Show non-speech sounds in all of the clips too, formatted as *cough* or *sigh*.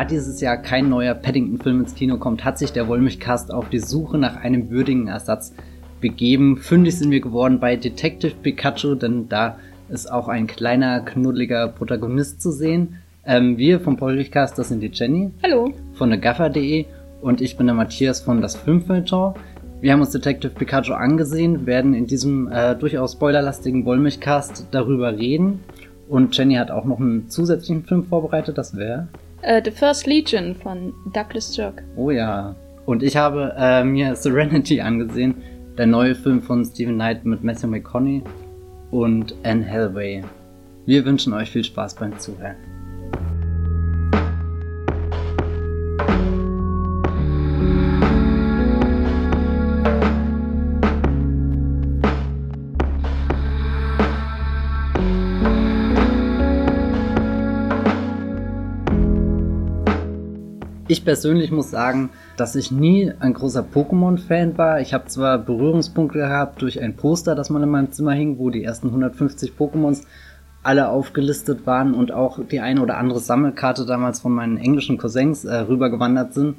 Da dieses Jahr kein neuer Paddington-Film ins Kino kommt, hat sich der Wollmilchcast auf die Suche nach einem würdigen Ersatz begeben. Fündig sind wir geworden bei Detective Pikachu, denn da ist auch ein kleiner, knuddeliger Protagonist zu sehen. Ähm, wir vom Wollmilchcast, das sind die Jenny. Hallo. Von der Gaffer.de und ich bin der Matthias von das Filmfilter. Wir haben uns Detective Pikachu angesehen, werden in diesem äh, durchaus spoilerlastigen Wollmilchcast darüber reden. Und Jenny hat auch noch einen zusätzlichen Film vorbereitet, das wäre Uh, The First Legion von Douglas Sirk. Oh ja. Und ich habe äh, mir Serenity angesehen, der neue Film von Stephen Knight mit Matthew McConaughey und Anne Hathaway. Wir wünschen euch viel Spaß beim Zuhören. Ich persönlich muss sagen, dass ich nie ein großer Pokémon-Fan war. Ich habe zwar Berührungspunkte gehabt durch ein Poster, das mal in meinem Zimmer hing, wo die ersten 150 Pokémons alle aufgelistet waren und auch die eine oder andere Sammelkarte damals von meinen englischen Cousins äh, rübergewandert sind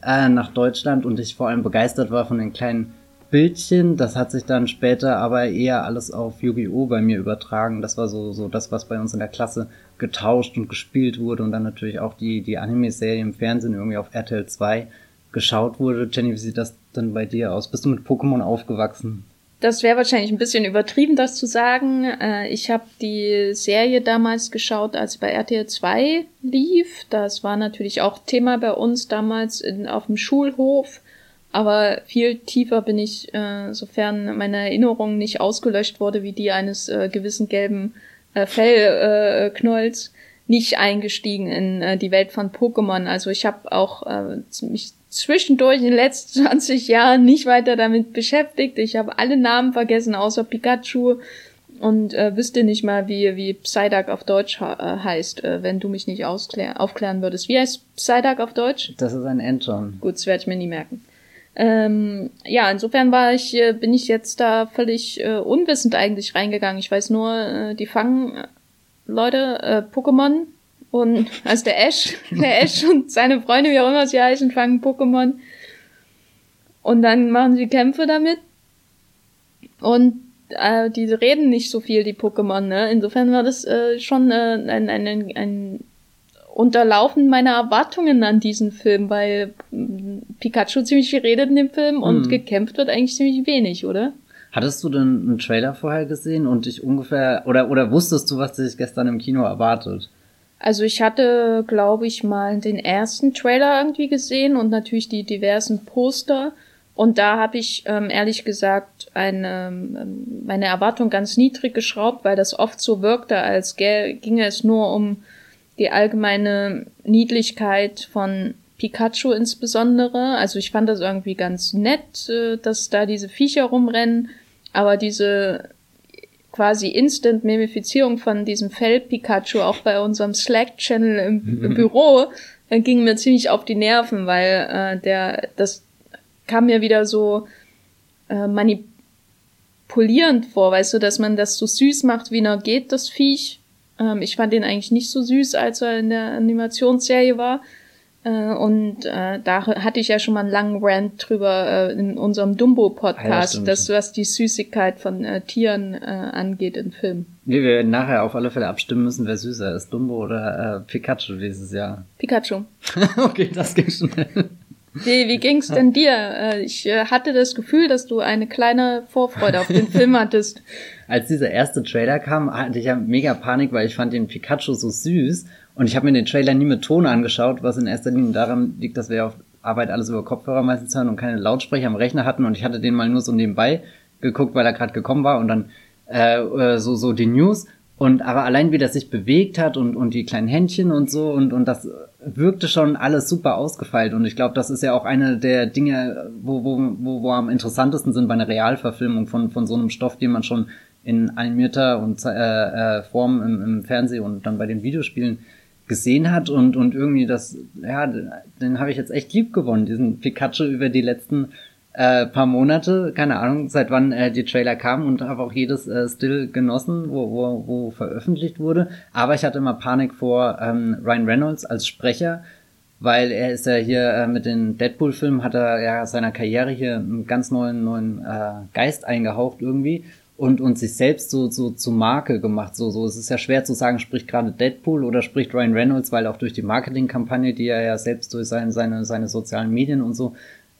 äh, nach Deutschland und ich vor allem begeistert war von den kleinen Bildchen. Das hat sich dann später aber eher alles auf Yu-Gi-Oh! bei mir übertragen. Das war so, so das, was bei uns in der Klasse getauscht und gespielt wurde und dann natürlich auch die, die Anime-Serie im Fernsehen irgendwie auf RTL 2 geschaut wurde. Jenny, wie sieht das denn bei dir aus? Bist du mit Pokémon aufgewachsen? Das wäre wahrscheinlich ein bisschen übertrieben, das zu sagen. Äh, ich habe die Serie damals geschaut, als sie bei RTL 2 lief. Das war natürlich auch Thema bei uns damals in, auf dem Schulhof. Aber viel tiefer bin ich, äh, sofern meine Erinnerung nicht ausgelöscht wurde, wie die eines äh, gewissen gelben äh, Fellknolls, äh, nicht eingestiegen in äh, die Welt von Pokémon. Also ich habe auch äh, mich zwischendurch in den letzten *laughs* 20 Jahren nicht weiter damit beschäftigt. Ich habe alle Namen vergessen, außer Pikachu und äh, wüsste nicht mal, wie, wie Psyduck auf Deutsch äh, heißt, äh, wenn du mich nicht aufklären würdest. Wie heißt Psyduck auf Deutsch? Das ist ein Enton. Gut, das werde ich mir nie merken. Ähm, ja, insofern war ich, äh, bin ich jetzt da völlig äh, unwissend eigentlich reingegangen. Ich weiß nur, äh, die fangen äh, Leute, äh, Pokémon und *laughs* also der Ash, der Ash und seine Freunde, wie auch immer sie heißen, fangen Pokémon. Und dann machen sie Kämpfe damit. Und äh, die reden nicht so viel, die Pokémon, ne? Insofern war das äh, schon äh, ein, ein, ein, ein unterlaufen meine Erwartungen an diesen Film, weil mm, Pikachu ziemlich viel redet in dem Film und mhm. gekämpft wird eigentlich ziemlich wenig, oder? Hattest du denn einen Trailer vorher gesehen und dich ungefähr oder oder wusstest du, was dich gestern im Kino erwartet? Also ich hatte, glaube ich, mal den ersten Trailer irgendwie gesehen und natürlich die diversen Poster. Und da habe ich ähm, ehrlich gesagt eine, ähm, meine Erwartung ganz niedrig geschraubt, weil das oft so wirkte, als ginge es nur um die allgemeine Niedlichkeit von Pikachu insbesondere. Also ich fand das irgendwie ganz nett, äh, dass da diese Viecher rumrennen, aber diese quasi Instant-Memifizierung von diesem Fell-Pikachu auch bei unserem Slack-Channel im, im Büro äh, ging mir ziemlich auf die Nerven, weil äh, der das kam mir wieder so äh, manipulierend vor, weißt du, dass man das so süß macht, wie er geht, das Viech, ähm, ich fand den eigentlich nicht so süß, als er in der Animationsserie war. Äh, und äh, da hatte ich ja schon mal einen langen Rant drüber äh, in unserem Dumbo-Podcast, ja, das, was die Süßigkeit von äh, Tieren äh, angeht in Filmen. Nee, wir werden nachher auf alle Fälle abstimmen müssen, wer süßer ist, Dumbo oder äh, Pikachu dieses Jahr. Pikachu. *laughs* okay, das ging schnell. Wie, wie ging's denn dir? Äh, ich äh, hatte das Gefühl, dass du eine kleine Vorfreude auf den Film hattest. *laughs* Als dieser erste Trailer kam, hatte ich ja mega Panik, weil ich fand den Pikachu so süß. Und ich habe mir den Trailer nie mit Ton angeschaut, was in erster Linie daran liegt, dass wir auf Arbeit alles über Kopfhörer meistens hören und keine Lautsprecher am Rechner hatten. Und ich hatte den mal nur so nebenbei geguckt, weil er gerade gekommen war. Und dann äh, äh so so die News und aber allein wie das sich bewegt hat und, und die kleinen Händchen und so und, und das wirkte schon alles super ausgefeilt. Und ich glaube, das ist ja auch eine der Dinge, wo, wo, wo, wo am interessantesten sind bei einer Realverfilmung von, von so einem Stoff, den man schon in animierter und äh, äh, Form im, im Fernsehen und dann bei den Videospielen gesehen hat und, und irgendwie das, ja, den habe ich jetzt echt lieb gewonnen, diesen Pikachu über die letzten äh, paar Monate, keine Ahnung, seit wann äh, die Trailer kamen und habe auch jedes äh, Still genossen, wo, wo, wo veröffentlicht wurde. Aber ich hatte immer Panik vor ähm, Ryan Reynolds als Sprecher, weil er ist ja hier äh, mit den Deadpool-Filmen hat er ja seiner Karriere hier einen ganz neuen neuen äh, Geist eingehaucht irgendwie und und sich selbst so so zu Marke gemacht. So so es ist ja schwer zu sagen, spricht gerade Deadpool oder spricht Ryan Reynolds, weil auch durch die Marketingkampagne, die er ja selbst durch seine seine seine sozialen Medien und so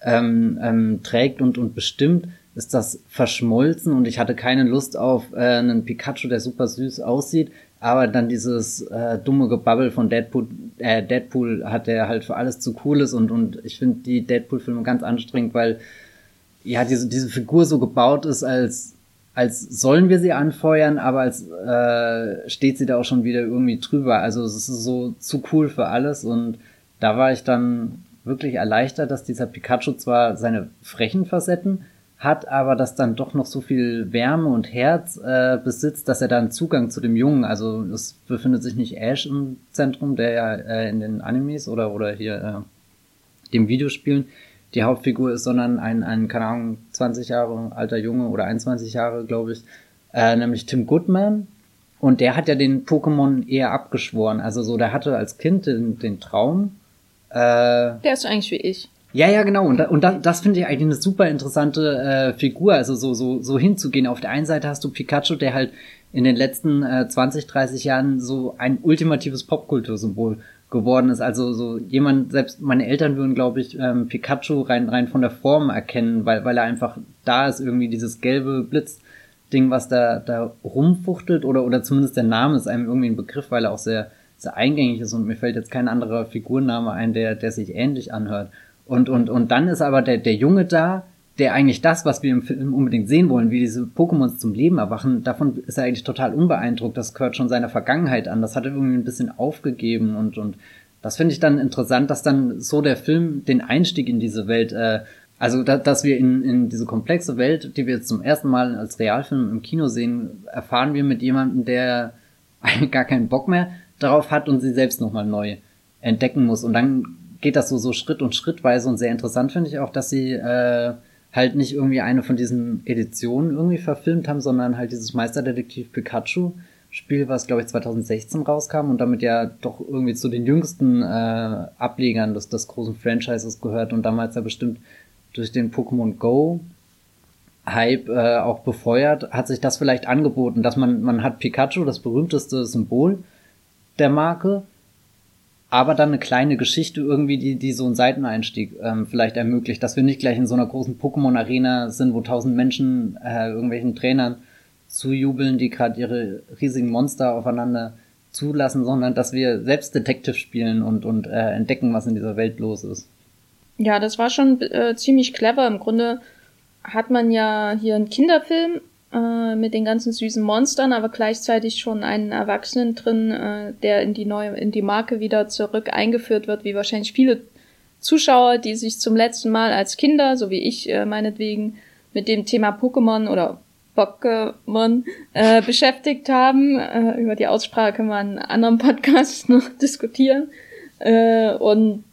ähm, ähm, trägt und und bestimmt, ist das verschmolzen. Und ich hatte keine Lust auf äh, einen Pikachu, der super süß aussieht, aber dann dieses äh, dumme Gebabbel von Deadpool, äh, Deadpool hat der halt für alles zu cool ist. Und und ich finde die Deadpool-Filme ganz anstrengend, weil ja diese diese Figur so gebaut ist, als als sollen wir sie anfeuern, aber als äh, steht sie da auch schon wieder irgendwie drüber. Also es ist so zu cool für alles. Und da war ich dann wirklich erleichtert, dass dieser Pikachu zwar seine frechen Facetten hat aber das dann doch noch so viel Wärme und Herz äh, besitzt, dass er dann Zugang zu dem Jungen, also es befindet sich nicht Ash im Zentrum, der ja äh, in den Animes oder oder hier äh, dem Videospielen die Hauptfigur ist, sondern ein, ein, keine Ahnung, 20 Jahre alter Junge oder 21 Jahre, glaube ich, äh, nämlich Tim Goodman. Und der hat ja den Pokémon eher abgeschworen. Also so, der hatte als Kind den, den Traum. Äh, der ist eigentlich wie ich. Ja, ja, genau. Und, da, und da, das finde ich eigentlich eine super interessante äh, Figur. Also so, so, so hinzugehen. Auf der einen Seite hast du Pikachu, der halt in den letzten äh, 20, 30 Jahren so ein ultimatives Popkultursymbol geworden ist. Also so jemand, selbst meine Eltern würden, glaube ich, ähm, Pikachu rein, rein von der Form erkennen, weil, weil er einfach da ist, irgendwie dieses gelbe Blitzding, was da, da rumfuchtelt oder, oder zumindest der Name ist einem irgendwie ein Begriff, weil er auch sehr, sehr eingängig ist und mir fällt jetzt kein anderer Figurname ein, der, der sich ähnlich anhört. Und, und, und dann ist aber der, der Junge da, der eigentlich das, was wir im Film unbedingt sehen wollen, wie diese Pokémons zum Leben erwachen, davon ist er eigentlich total unbeeindruckt. Das gehört schon seiner Vergangenheit an. Das hat er irgendwie ein bisschen aufgegeben und, und das finde ich dann interessant, dass dann so der Film den Einstieg in diese Welt, äh, also da, dass wir in, in diese komplexe Welt, die wir jetzt zum ersten Mal als Realfilm im Kino sehen, erfahren wir mit jemandem, der eigentlich *laughs* gar keinen Bock mehr darauf hat und sie selbst nochmal neu entdecken muss. Und dann geht das so, so Schritt und Schrittweise und sehr interessant finde ich auch, dass sie äh, halt nicht irgendwie eine von diesen Editionen irgendwie verfilmt haben, sondern halt dieses Meisterdetektiv Pikachu Spiel, was glaube ich 2016 rauskam und damit ja doch irgendwie zu den jüngsten äh, Ablegern des, des großen Franchises gehört und damals ja bestimmt durch den Pokémon Go Hype äh, auch befeuert, hat sich das vielleicht angeboten, dass man man hat Pikachu, das berühmteste Symbol der Marke, aber dann eine kleine Geschichte irgendwie, die, die so einen Seiteneinstieg ähm, vielleicht ermöglicht, dass wir nicht gleich in so einer großen Pokémon-Arena sind, wo tausend Menschen äh, irgendwelchen Trainern zujubeln, die gerade ihre riesigen Monster aufeinander zulassen, sondern dass wir selbst Detective spielen und, und äh, entdecken, was in dieser Welt los ist. Ja, das war schon äh, ziemlich clever. Im Grunde hat man ja hier einen Kinderfilm äh, mit den ganzen süßen Monstern, aber gleichzeitig schon einen Erwachsenen drin, äh, der in die neue, in die Marke wieder zurück eingeführt wird, wie wahrscheinlich viele Zuschauer, die sich zum letzten Mal als Kinder, so wie ich äh, meinetwegen, mit dem Thema Pokémon oder Pokémon äh, *laughs* beschäftigt haben. Äh, über die Aussprache können wir in anderen Podcasts *laughs* noch diskutieren. Äh, und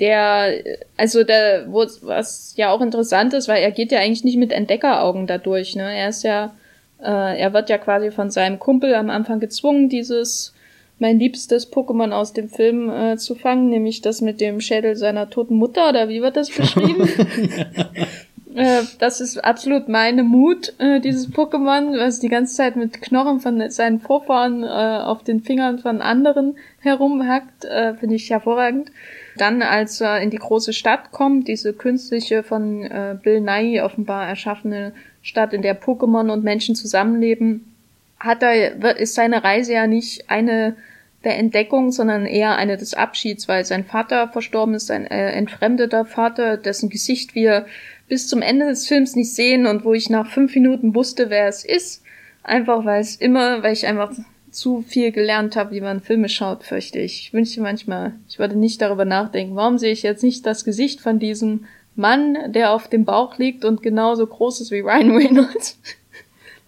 der, also der, wo, was ja auch interessant ist, weil er geht ja eigentlich nicht mit Entdeckeraugen dadurch, ne? Er ist ja, äh, er wird ja quasi von seinem Kumpel am Anfang gezwungen, dieses mein liebstes Pokémon aus dem Film äh, zu fangen, nämlich das mit dem Schädel seiner toten Mutter, oder wie wird das beschrieben? *laughs* äh, das ist absolut meine Mut, äh, dieses Pokémon, was die ganze Zeit mit Knochen von seinen Vorfahren äh, auf den Fingern von anderen herumhackt, finde ich hervorragend. Dann, als er in die große Stadt kommt, diese künstliche von äh, Bill Nye offenbar erschaffene Stadt, in der Pokémon und Menschen zusammenleben, hat er, ist seine Reise ja nicht eine der Entdeckung, sondern eher eine des Abschieds, weil sein Vater verstorben ist, ein äh, entfremdeter Vater, dessen Gesicht wir bis zum Ende des Films nicht sehen und wo ich nach fünf Minuten wusste, wer es ist. Einfach weil es immer, weil ich einfach zu viel gelernt habe, wie man Filme schaut, fürchte ich. Ich wünschte manchmal, ich würde nicht darüber nachdenken, warum sehe ich jetzt nicht das Gesicht von diesem Mann, der auf dem Bauch liegt und genauso groß ist wie Ryan *laughs* Reynolds.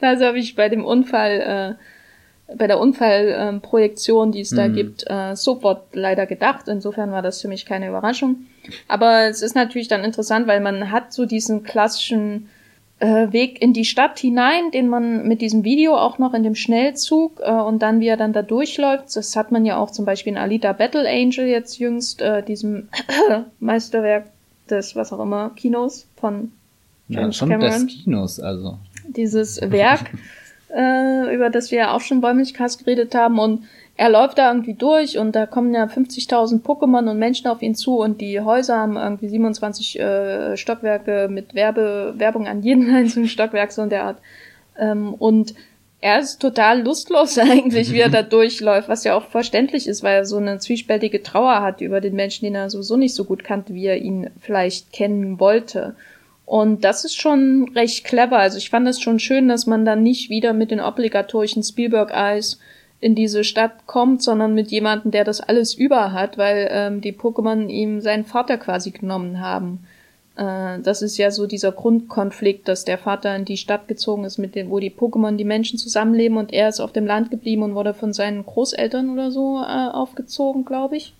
also habe ich bei dem Unfall, äh, bei der Unfallprojektion, äh, die es da mhm. gibt, äh, sofort leider gedacht. Insofern war das für mich keine Überraschung. Aber es ist natürlich dann interessant, weil man hat so diesen klassischen äh, Weg in die Stadt hinein, den man mit diesem Video auch noch in dem Schnellzug äh, und dann wie er dann da durchläuft. Das hat man ja auch zum Beispiel in Alita Battle Angel jetzt jüngst, äh, diesem *coughs* Meisterwerk des, was auch immer, Kinos von James ja, schon Cameron. des Kinos, also. Dieses *laughs* Werk, äh, über das wir ja auch schon beim Milchcast geredet haben und er läuft da irgendwie durch und da kommen ja 50.000 Pokémon und Menschen auf ihn zu und die Häuser haben irgendwie 27 äh, Stockwerke mit Werbe, Werbung an jeden *laughs* einzelnen Stockwerk so in der Art. Ähm, und er ist total lustlos *laughs* eigentlich, wie er da *laughs* durchläuft, was ja auch verständlich ist, weil er so eine zwiespältige Trauer hat über den Menschen, den er sowieso nicht so gut kannte, wie er ihn vielleicht kennen wollte. Und das ist schon recht clever. Also ich fand es schon schön, dass man dann nicht wieder mit den obligatorischen Spielberg-Eyes in diese Stadt kommt, sondern mit jemandem, der das alles über hat, weil ähm, die Pokémon ihm seinen Vater quasi genommen haben. Äh, das ist ja so dieser Grundkonflikt, dass der Vater in die Stadt gezogen ist, mit dem, wo die Pokémon die Menschen zusammenleben und er ist auf dem Land geblieben und wurde von seinen Großeltern oder so äh, aufgezogen, glaube ich.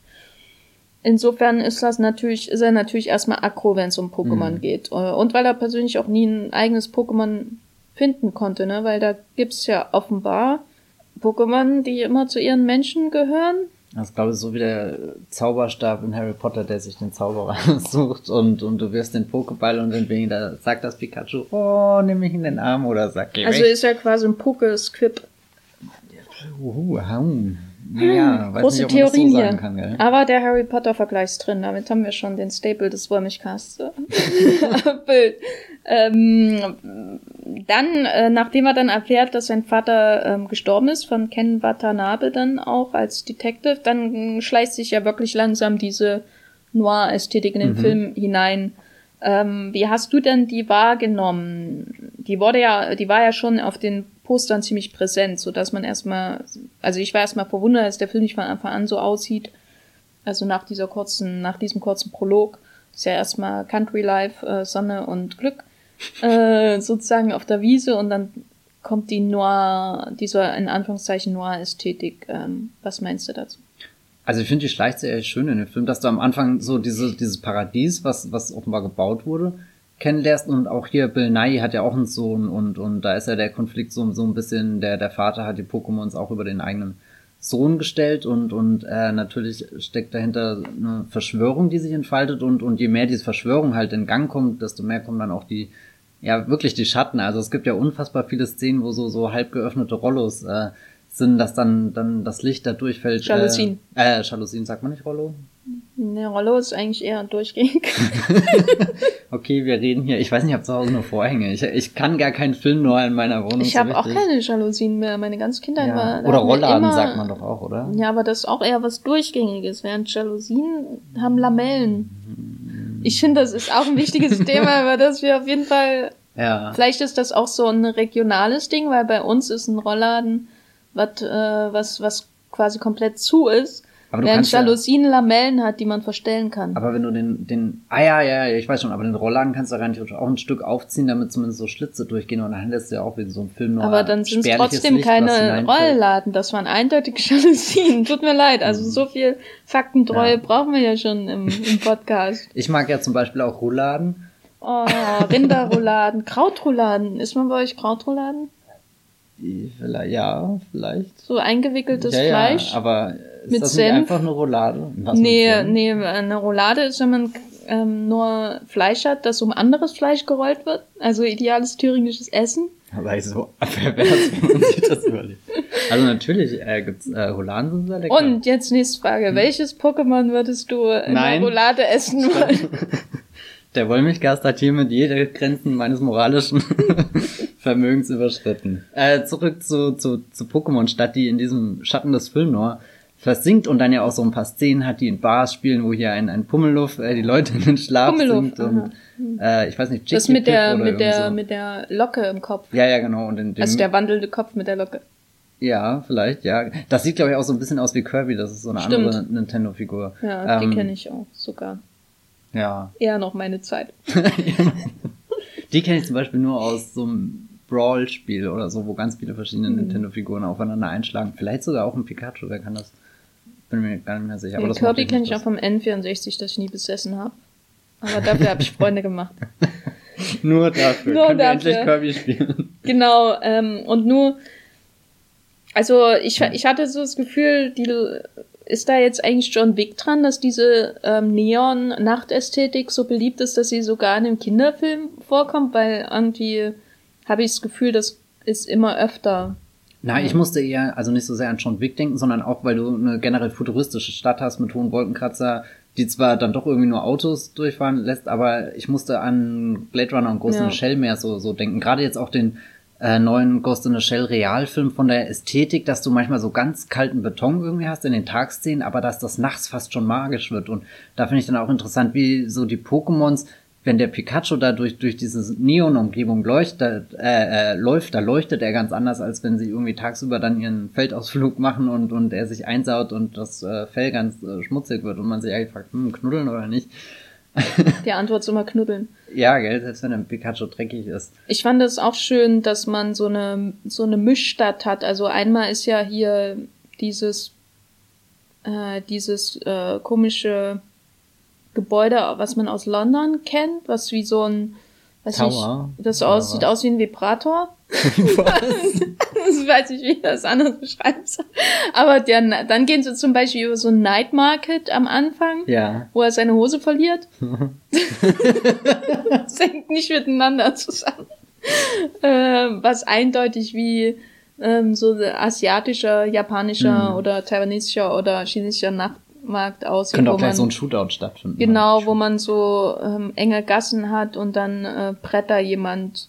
Insofern ist das natürlich, ist er natürlich erstmal aggro, wenn es um Pokémon mhm. geht. Äh, und weil er persönlich auch nie ein eigenes Pokémon finden konnte, ne? Weil da gibt's ja offenbar Pokémon, die immer zu ihren Menschen gehören. Das glaube ich so wie der Zauberstab in Harry Potter, der sich den Zauberer *laughs* sucht und, und du wirst den Pokéball und dann da sagt das Pikachu, oh, nimm mich in den Arm oder sag geh Also weg. ist ja quasi ein Poké-Squib. Uh, ja, weiß große nicht, Theorien so hier. Kann, Aber der Harry Potter Vergleich ist drin. Damit haben wir schon den Staple des Wollmilchcasts. *laughs* Bild. ähm, dann, äh, nachdem er dann erfährt, dass sein Vater ähm, gestorben ist, von Ken Watanabe dann auch als Detective, dann schleicht sich ja wirklich langsam diese Noir-Ästhetik in den mhm. Film hinein. Ähm, wie hast du denn die wahrgenommen? Die wurde ja, die war ja schon auf den Postern ziemlich präsent, so dass man erstmal, also ich war erstmal verwundert, dass der Film nicht von Anfang an so aussieht. Also nach dieser kurzen, nach diesem kurzen Prolog ist ja erstmal Country Life, äh, Sonne und Glück äh, *laughs* sozusagen auf der Wiese und dann kommt die Noir, dieser in Anführungszeichen Noir-Ästhetik. Ähm, was meinst du dazu? Also ich finde, die schleicht sehr schön in dem Film, dass du am Anfang so diese, dieses Paradies, was, was offenbar gebaut wurde, kennenlernst und auch hier Bill Nye hat ja auch einen Sohn und, und da ist ja der Konflikt so, so ein bisschen, der, der Vater hat die Pokémons auch über den eigenen Sohn gestellt und, und äh, natürlich steckt dahinter eine Verschwörung, die sich entfaltet und, und je mehr diese Verschwörung halt in Gang kommt, desto mehr kommen dann auch die, ja, wirklich die Schatten. Also es gibt ja unfassbar viele Szenen, wo so, so halb geöffnete Rollos äh, sind, dass dann, dann das Licht da durchfällt. Jalousien. Äh, äh Jalousien sagt man nicht Rollo? Ne, Rollo ist eigentlich eher durchgehend. *laughs* okay, wir reden hier. Ich weiß nicht, ich habe zu Hause nur Vorhänge. Ich, ich kann gar keinen Film nur in meiner Wohnung. Ich habe auch keine Jalousien mehr. Meine ganze Kindheit ja. war. Oder Rollladen immer, sagt man doch auch, oder? Ja, aber das ist auch eher was Durchgängiges, während Jalousien haben Lamellen. Ich finde, das ist auch ein wichtiges *laughs* Thema, über das wir auf jeden Fall. Ja. Vielleicht ist das auch so ein regionales Ding, weil bei uns ist ein Rollladen, was, äh, was, was quasi komplett zu ist. Aber Während Jalousien ja, Lamellen hat, die man verstellen kann. Aber wenn du den, den, ah ja, ja, ja, ich weiß schon, aber den Rollladen kannst du rein auch ein Stück aufziehen, damit zumindest so Schlitze durchgehen und dann hättest du ja auch wie so ein Film noch Aber dann sind es trotzdem Licht, keine Rollladen, das waren eindeutig *laughs* Jalousien. Tut mir leid, also so viel Faktentreue ja. brauchen wir ja schon im, im *laughs* Podcast. Ich mag ja zum Beispiel auch Rouladen. Oh, Rinderrouladen, Krautrouladen. Ist man bei euch Krautrouladen? Vielleicht, ja, vielleicht. So eingewickeltes ja, Fleisch. Ja, aber ist mit das Senf. nicht einfach eine Roulade? Was nee, nee, eine Roulade ist, wenn man ähm, nur Fleisch hat, das um anderes Fleisch gerollt wird. Also ideales thüringisches Essen. Aber ich so pervers, *laughs* wenn man sich das überlegt. Also natürlich äh, gibt's äh, Rouladen sind sehr lecker. Und jetzt nächste Frage. Hm. Welches Pokémon würdest du in Nein. der Roulade essen wollen? *laughs* Der Wollmilchgast hat hiermit jede Grenzen meines moralischen *laughs* Vermögens überschritten. Äh, zurück zu, zu, zu Pokémon-Stadt, die in diesem Schatten des Filmnoir versinkt und dann ja auch so ein paar Szenen hat, die in Bars spielen, wo hier ein, ein Pummelluff äh, die Leute in den Schlaf singt und äh, ich weiß nicht, Chicky Das mit der mit der so. mit der Locke im Kopf. Ja, ja, genau und in dem Also der wandelnde Kopf mit der Locke. Ja, vielleicht, ja. Das sieht glaube ich auch so ein bisschen aus wie Kirby, das ist so eine Stimmt. andere Nintendo Figur. Ja, ähm, die kenne ich auch sogar. Ja. Eher noch meine Zeit. *laughs* die kenne ich zum Beispiel nur aus so einem Brawl-Spiel oder so, wo ganz viele verschiedene mhm. Nintendo-Figuren aufeinander einschlagen. Vielleicht sogar auch ein Pikachu, wer kann das? Bin mir gar nicht mehr sicher. Den aber Kirby kenne ich auch vom N64, das ich nie besessen habe. Aber dafür habe ich *laughs* Freunde gemacht. *laughs* nur dafür. Nur Können wir dafür. endlich Kirby spielen. *laughs* Genau, ähm, und nur, also ich, ich hatte so das Gefühl, die ist da jetzt eigentlich John Wick dran, dass diese ähm, Neon-Nachtästhetik so beliebt ist, dass sie sogar in einem Kinderfilm vorkommt, weil irgendwie habe ich das Gefühl, das ist immer öfter. Na, ich musste eher, also nicht so sehr an John Wick denken, sondern auch, weil du eine generell futuristische Stadt hast mit hohen Wolkenkratzer, die zwar dann doch irgendwie nur Autos durchfahren lässt, aber ich musste an Blade Runner und Ghost in Ja. the Shell mehr so, so denken. Gerade jetzt auch den äh, neuen Ghost in the Shell Realfilm von der Ästhetik, dass du manchmal so ganz kalten Beton irgendwie hast in den Tagszenen, aber dass das nachts fast schon magisch wird. Und da finde ich dann auch interessant, wie so die Pokémons, wenn der Pikachu da durch, durch diese Neon-Umgebung leuchtet, äh, äh, läuft, da leuchtet er ganz anders, als wenn sie irgendwie tagsüber dann ihren Feldausflug machen und, und er sich einsaut und das äh, Fell ganz äh, schmutzig wird und man sich eigentlich fragt, hm, knuddeln oder nicht. *laughs* Die Antwort ist immer knuddeln. Ja, gell, selbst wenn ein Pikachu dreckig ist. Ich fand es auch schön, dass man so eine, so eine Mischstadt hat. Also einmal ist ja hier dieses, äh, dieses äh, komische Gebäude, was man aus London kennt, was wie so ein, weiß Tower? nicht, das aus, sieht was? aus wie ein Vibrator. *laughs* *laughs* das weiß ich, wie ich das anders beschreiben soll. Aber der, dann gehen sie zum Beispiel über so ein Night Market am Anfang, Ja. wo er seine Hose verliert. *laughs* das hängt nicht miteinander zusammen. Ähm, was eindeutig wie ähm, so asiatischer, japanischer Mhm. oder taiwanesischer oder chinesischer Nachtmarkt aussieht. Könnte auch gleich man, so ein Shootout stattfinden. Genau, wo man so ähm, enge Gassen hat und dann äh, bretter jemand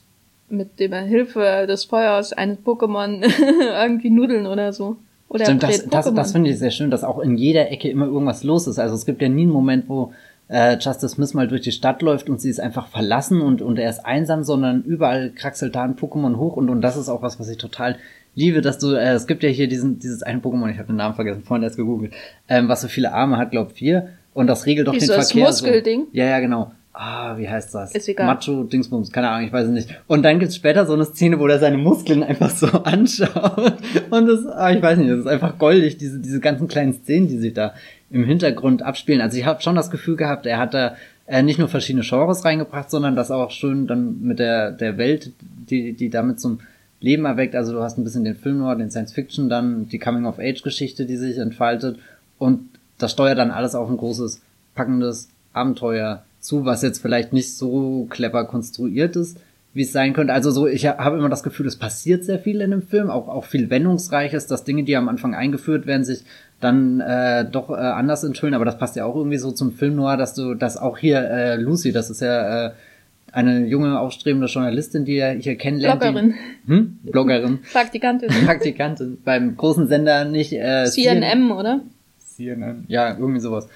mit der Hilfe des Feuers eines Pokémon *laughs* irgendwie Nudeln oder so. Oder Stimmt, das, das, das finde ich sehr schön, dass auch in jeder Ecke immer irgendwas los ist. Also es gibt ja nie einen Moment, wo äh, Justice Smith mal durch die Stadt läuft und sie ist einfach verlassen und, und er ist einsam, sondern überall kraxelt da ein Pokémon hoch und, und das ist auch was, was ich total liebe, dass du, äh, es gibt ja hier diesen, dieses eine Pokémon, ich habe den Namen vergessen, vorhin erst gegoogelt, ähm, was so viele Arme hat, glaub vier und das regelt doch den Dieses Verkehr. Muskelding? So. Ja, ja, genau. Ah, wie heißt das? Ist egal. Macho Dingsbums, keine Ahnung, ich weiß es nicht. Und dann gibt's später so eine Szene, wo er seine Muskeln einfach so *laughs* anschaut. Und das, ah, ich weiß nicht, das ist einfach goldig, diese, diese ganzen kleinen Szenen, die sich da im Hintergrund abspielen. Also ich habe schon das Gefühl gehabt, er hat da äh, nicht nur verschiedene Genres reingebracht, sondern das auch schön dann mit der, der Welt, die, die damit zum Leben erweckt. Also du hast ein bisschen den Film Noir, den Science Fiction, dann die Coming-of-Age-Geschichte, die sich entfaltet. Und das steuert dann alles auf ein großes, packendes Abenteuer zu, was jetzt vielleicht nicht so clever konstruiert ist, wie es sein könnte. Also so, ich habe immer das Gefühl, es passiert sehr viel in dem Film, auch, auch viel Wendungsreiches, dass Dinge, die am Anfang eingeführt werden, sich dann äh, doch äh, anders enthüllen, aber das passt ja auch irgendwie so zum Film Noir, dass du, dass auch hier äh, Lucy, das ist ja äh, eine junge, aufstrebende Journalistin, die er hier kennenlernt. Bloggerin. Die, hm? Bloggerin. *laughs* Praktikantin. Praktikantin. Beim großen Sender nicht äh, CNM, oder? CNN. Ja, irgendwie sowas.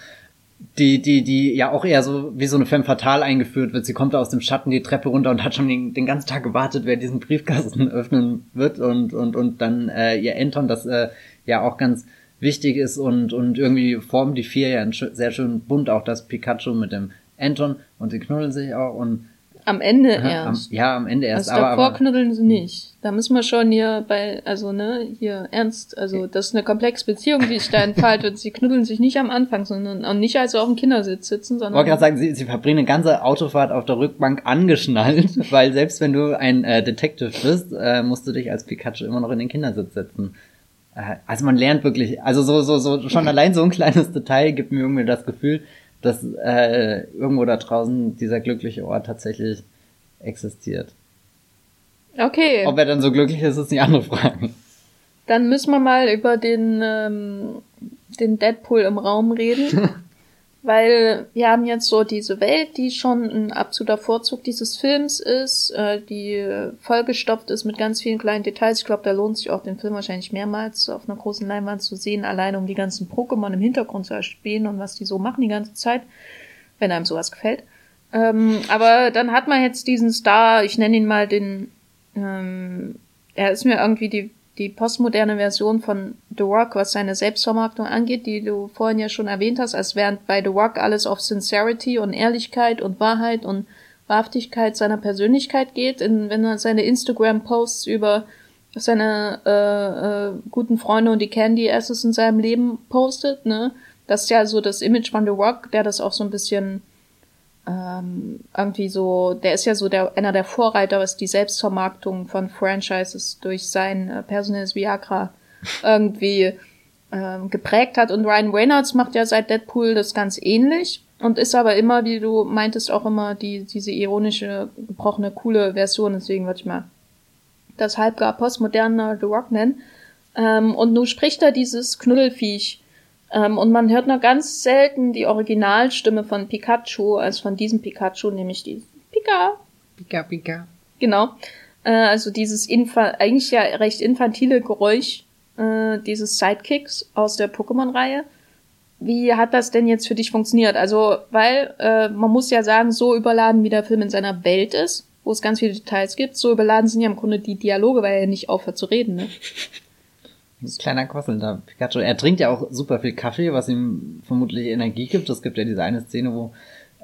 Die, die, die ja auch eher so wie so eine Femme fatale eingeführt wird. Sie kommt da aus dem Schatten die Treppe runter und hat schon den, den ganzen Tag gewartet, wer diesen Briefkasten *laughs* öffnen wird und, und, und dann äh, ihr Anton, das äh, ja auch ganz wichtig ist und, und irgendwie formen die vier ja sehr schönen Bund, auch das Pikachu mit dem Anton und sie knuddeln sich auch und Am Ende am, erst. ja, am Ende erst. Also aber, davor aber knuddeln sie nicht. Da müssen wir schon hier bei, also ne, hier ernst, also das ist eine komplexe Beziehung, die sich da entfaltet. *laughs* Sie knuddeln sich nicht am Anfang, sondern auch nicht, als sie auf dem Kindersitz sitzen, Ich wollte sondern gerade sagen, sie, sie verbringen eine ganze Autofahrt auf der Rückbank angeschnallt, *laughs* weil selbst wenn du ein äh, Detective bist, äh, musst du dich als Pikachu immer noch in den Kindersitz setzen. Äh, also man lernt wirklich, also so, so, so, schon *laughs* allein so ein kleines Detail gibt mir irgendwie das Gefühl, dass äh, irgendwo da draußen dieser glückliche Ort tatsächlich existiert. okay. Ob er dann so glücklich ist, ist eine andere Frage. Dann müssen wir mal über den, ähm, den Deadpool im Raum reden. *laughs* Weil wir haben jetzt so diese Welt, die schon ein absoluter Vorzug dieses Films ist, äh, die vollgestopft ist mit ganz vielen kleinen Details. Ich glaube, da lohnt sich auch den Film wahrscheinlich mehrmals auf einer großen Leinwand zu sehen, allein um die ganzen Pokémon im Hintergrund zu erspielen und was die so machen die ganze Zeit, wenn einem sowas gefällt. Ähm, aber dann hat man jetzt diesen Star, ich nenne ihn mal den, ähm, er ist mir irgendwie die, die postmoderne Version von The Rock, was seine Selbstvermarktung angeht, die du vorhin ja schon erwähnt hast, als während bei The Rock alles auf Sincerity und Ehrlichkeit und Wahrheit und Wahrhaftigkeit seiner Persönlichkeit geht, in, wenn er seine Instagram-Posts über seine äh, äh, guten Freunde und die Candy Asses in seinem Leben postet, ne? Das ist ja so das Image von The Rock, der das auch so ein bisschen ähm, irgendwie so, der ist ja so der, einer der Vorreiter, was die Selbstvermarktung von Franchises durch sein äh, personelles Viagra *laughs* irgendwie ähm, geprägt hat. Und Ryan Reynolds macht ja seit Deadpool das ganz ähnlich und ist aber immer, wie du meintest, auch immer die, diese ironische, gebrochene, coole Version. Deswegen würde ich mal das halbgar postmoderne The Rock nennen. Ähm, und nun spricht er dieses Knuddelfiech ähm, und man hört nur ganz selten die Originalstimme von Pikachu, als von diesem Pikachu, nämlich die Pika. Pika, Pika. Genau. Äh, also dieses Infa eigentlich ja recht infantile Geräusch äh, dieses Sidekicks aus der Pokémon-Reihe. Wie hat das denn jetzt für dich funktioniert? Also, weil äh, man muss ja sagen, so überladen wie der Film in seiner Welt ist, wo es ganz viele Details gibt, so überladen sind ja im Grunde die Dialoge, weil er nicht aufhört zu reden. Ne? *laughs* Ein kleiner quasselnder Pikachu. Er trinkt ja auch super viel Kaffee, was ihm vermutlich Energie gibt. Es gibt ja diese eine Szene, wo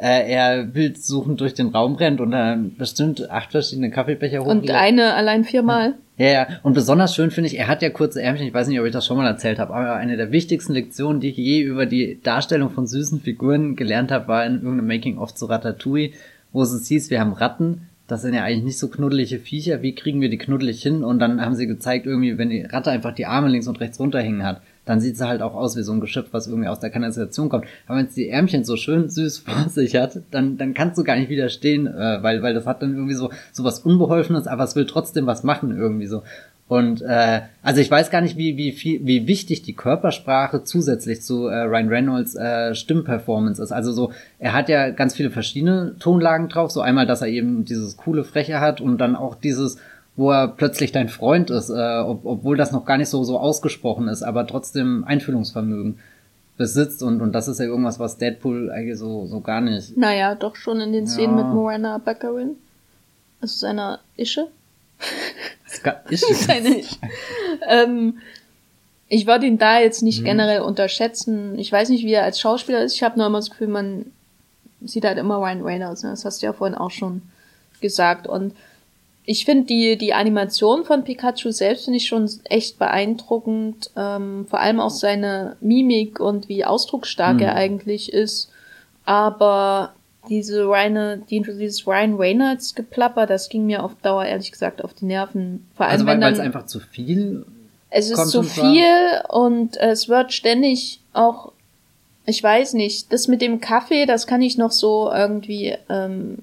äh, er wild suchend durch den Raum rennt und dann bestimmt acht verschiedene Kaffeebecher hochlädt. Und eine allein viermal. Ja, ja. Und besonders schön finde ich, er hat ja kurze Ärmchen. Ich weiß nicht, ob ich das schon mal erzählt habe, aber eine der wichtigsten Lektionen, die ich je über die Darstellung von süßen Figuren gelernt habe, war in irgendeinem Making-of zu Ratatouille, wo es hieß, wir haben Ratten, das sind ja eigentlich nicht so knuddelige Viecher, wie kriegen wir die knuddelig hin? Und dann haben sie gezeigt, irgendwie, wenn die Ratte einfach die Arme links und rechts runterhängen hat, dann sieht sie halt auch aus wie so ein Geschöpf, was irgendwie aus der Kanalisation kommt. Aber wenn es die Ärmchen so schön süß *laughs* vor sich hat, dann, dann kannst du gar nicht widerstehen, äh, weil, weil das hat dann irgendwie so, so was Unbeholfenes, aber es will trotzdem was machen irgendwie so. Und äh, also ich weiß gar nicht, wie, wie, viel, wie wichtig die Körpersprache zusätzlich zu äh, Ryan Reynolds äh, Stimmperformance ist. Also so, er hat ja ganz viele verschiedene Tonlagen drauf. So einmal, dass er eben dieses coole Freche hat und dann auch dieses, wo er plötzlich dein Freund ist, äh, ob, obwohl das noch gar nicht so, so ausgesprochen ist, aber trotzdem Einfühlungsvermögen besitzt und, und das ist ja irgendwas, was Deadpool eigentlich so, so gar nicht. Naja, doch schon in den Szenen ja. mit Morena Baccarin. Also seiner Ische. *laughs* ist Seine, ähm, ich würde ihn da jetzt nicht mhm. generell unterschätzen. Ich weiß nicht, wie er als Schauspieler ist. Ich habe nur immer das Gefühl, man sieht halt immer Ryan Reynolds. Ne? Das hast du ja vorhin auch schon gesagt. Und ich finde die, die Animation von Pikachu selbst finde ich schon echt beeindruckend. Ähm, vor allem auch seine Mimik und wie ausdrucksstark mhm. er eigentlich ist. Aber diese Ryan, die, dieses Ryan Reynolds geplapper, das ging mir auf Dauer ehrlich gesagt auf die Nerven. Vor allem, also weil, weil es einfach zu viel Es ist zu viel war. und es wird ständig auch, ich weiß nicht, das mit dem Kaffee, das kann ich noch so irgendwie, ähm,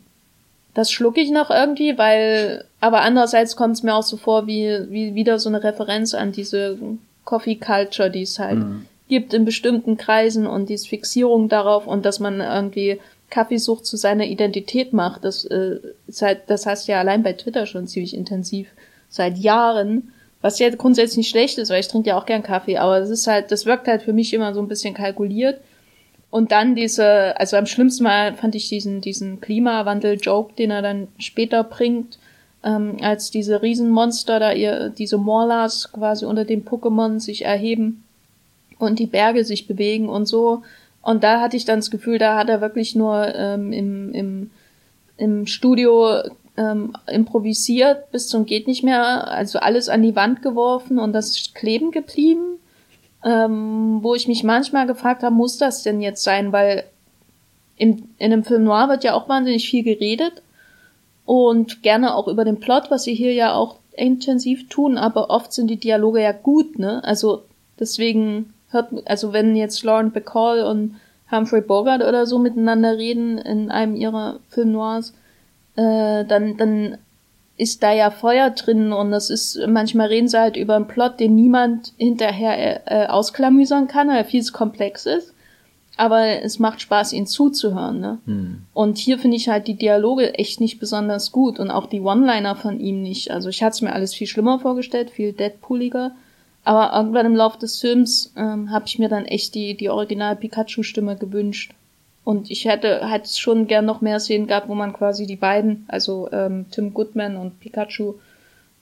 das schlucke ich noch irgendwie, weil, aber andererseits kommt es mir auch so vor wie, wie wieder so eine Referenz an diese Coffee Culture, die es halt mhm. gibt in bestimmten Kreisen und diese Fixierung darauf und dass man irgendwie Kaffeesucht zu seiner Identität macht. Das, äh, seit, das heißt ja allein bei Twitter schon ziemlich intensiv seit Jahren. Was ja grundsätzlich nicht schlecht ist, weil ich trinke ja auch gern Kaffee, aber das ist halt, das wirkt halt für mich immer so ein bisschen kalkuliert. Und dann diese, also am schlimmsten Mal fand ich diesen, diesen Klimawandel-Joke, den er dann später bringt, ähm, als diese Riesenmonster da ihr, diese Morlas quasi unter den Pokémon sich erheben und die Berge sich bewegen und so. Und da hatte ich dann das Gefühl, da hat er wirklich nur ähm, im, im, im Studio ähm, improvisiert bis zum geht nicht mehr, also alles an die Wand geworfen und das kleben geblieben. Ähm, wo ich mich manchmal gefragt habe, muss das denn jetzt sein? Weil in, in einem Film noir wird ja auch wahnsinnig viel geredet und gerne auch über den Plot, was sie hier ja auch intensiv tun, aber oft sind die Dialoge ja gut, ne? Also deswegen hört, also wenn jetzt Lauren Bacall und Humphrey Bogart oder so miteinander reden in einem ihrer Film Noirs, äh, dann, dann ist da ja Feuer drin und das ist, manchmal reden sie halt über einen Plot, den niemand hinterher äh, ausklamüsern kann, weil viel zu komplex ist. Aber es macht Spaß, ihn zuzuhören, ne? Hm. Und hier finde ich halt die Dialoge echt nicht besonders gut und auch die One-Liner von ihm nicht. Also ich hatte es mir alles viel schlimmer vorgestellt, viel Deadpooliger. Aber irgendwann im Laufe des Films ähm, habe ich mir dann echt die, die original Pikachu-Stimme gewünscht. Und ich hätte halt schon gern noch mehr Szenen gehabt, wo man quasi die beiden, also ähm, Tim Goodman und Pikachu,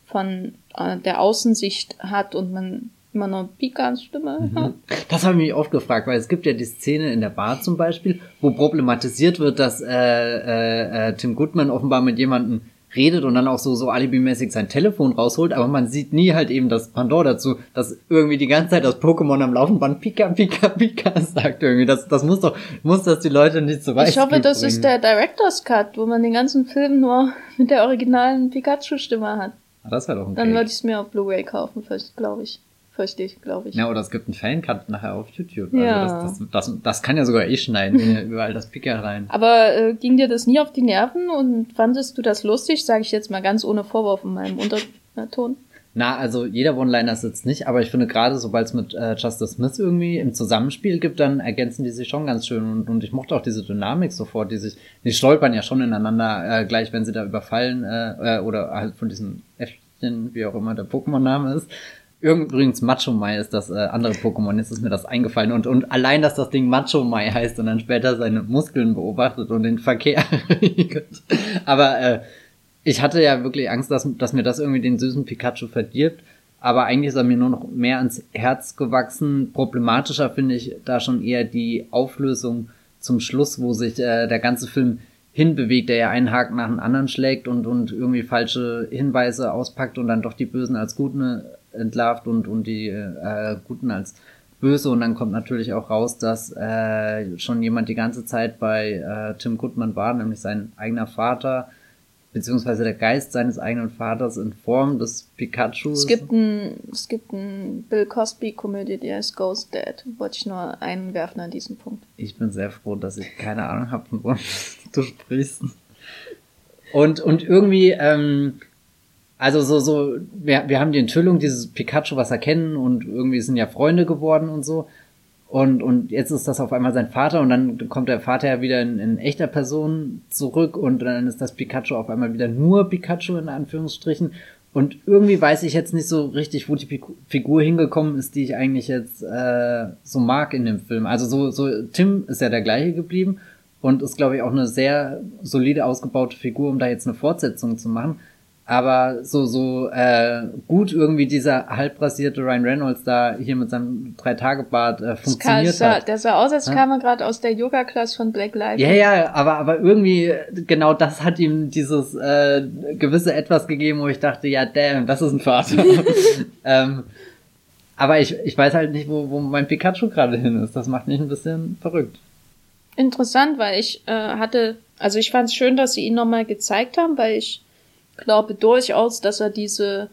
von äh, der Außensicht hat und man immer noch Pikas Stimme mhm. hat. Das habe ich mich oft gefragt, weil es gibt ja die Szene in der Bar zum Beispiel, wo problematisiert wird, dass äh, äh, äh, Tim Goodman offenbar mit jemandem redet und dann auch so, so alibimäßig sein Telefon rausholt, aber man sieht nie halt eben das Pandor dazu, dass irgendwie die ganze Zeit das Pokémon am Laufenband Pika, Pika, Pika *laughs* sagt irgendwie. Das, das muss doch, muss das die Leute nicht so weit Ich hoffe, das bringen. ist der Director's Cut, wo man den ganzen Film nur mit der originalen Pikachu-Stimme hat. Ah, das wäre doch ein Dann würde ich es mir auf Blu-ray kaufen, glaube ich. Fürchte ich, glaube ich. Ja, oder es gibt einen Fan-Cut nachher auf YouTube. Also ja. Das, das, das, das, kann ja sogar ich schneiden, *laughs* überall das Pika rein. Aber äh, ging dir das nie auf die Nerven und fandest du das lustig, sage ich jetzt mal ganz ohne Vorwurf in meinem Unterton? Na, also jeder One-Liner sitzt nicht, aber ich finde gerade, sobald es mit äh, Justice Smith irgendwie im Zusammenspiel gibt, dann ergänzen die sich schon ganz schön und, und ich mochte auch diese Dynamik sofort, die sich, die stolpern ja schon ineinander, äh, gleich wenn sie da überfallen äh, äh, oder halt von diesem Äffchen, wie auch immer der Pokémon-Name ist, Übrigens, Macho Mai ist das äh, andere Pokémon, jetzt ist mir das eingefallen. Und, und allein, dass das Ding Macho Mai heißt und dann später seine Muskeln beobachtet und den Verkehr regelt. Aber äh, ich hatte ja wirklich Angst, dass, dass mir das irgendwie den süßen Pikachu verdirbt. Aber eigentlich ist er mir nur noch mehr ans Herz gewachsen. Problematischer finde ich da schon eher die Auflösung zum Schluss, wo sich äh, der ganze Film hinbewegt, der ja einen Haken nach dem anderen schlägt und, und irgendwie falsche Hinweise auspackt und dann doch die Bösen als Guten entlarvt und, und die äh, Guten als böse und dann kommt natürlich auch raus, dass äh, schon jemand die ganze Zeit bei äh, Tim Goodman war, nämlich sein eigener Vater, beziehungsweise der Geist seines eigenen Vaters in Form des Pikachu. Es gibt ein, es gibt ein Bill Cosby Komödie, die heißt Ghost Dad. Wollte ich nur einwerfen an diesem Punkt. Ich bin sehr froh, dass ich keine Ahnung habe, von wo *laughs* du sprichst. Und, und irgendwie, ähm, also so, so, wir, wir haben die Enthüllung dieses Pikachu, was er kennen und irgendwie sind ja Freunde geworden und so. Und, und jetzt ist das auf einmal sein Vater und dann kommt der Vater ja wieder in, in echter Person zurück und dann ist das Pikachu auf einmal wieder nur Pikachu in Anführungsstrichen. Und irgendwie weiß ich jetzt nicht so richtig, wo die Figur hingekommen ist, die ich eigentlich jetzt äh, so mag in dem Film. Also so, so Tim ist ja der gleiche geblieben und ist, glaube ich, auch eine sehr solide ausgebaute Figur, um da jetzt eine Fortsetzung zu machen aber so so äh, gut irgendwie dieser halbrasierte Ryan Reynolds da hier mit seinem drei Tage Bart äh, funktioniert sah, hat. Der sah aus, als ja? kam er gerade aus der Yoga Class von Black Lives. Ja ja, aber aber irgendwie genau das hat ihm dieses äh, gewisse etwas gegeben, wo ich dachte, ja damn, das ist ein Vater. *laughs* ähm, aber ich ich weiß halt nicht, wo wo mein Pikachu gerade hin ist. Das macht mich ein bisschen verrückt. Interessant, weil ich äh, hatte, also ich fand es schön, dass sie ihn nochmal gezeigt haben, weil ich glaube durchaus, dass er diese,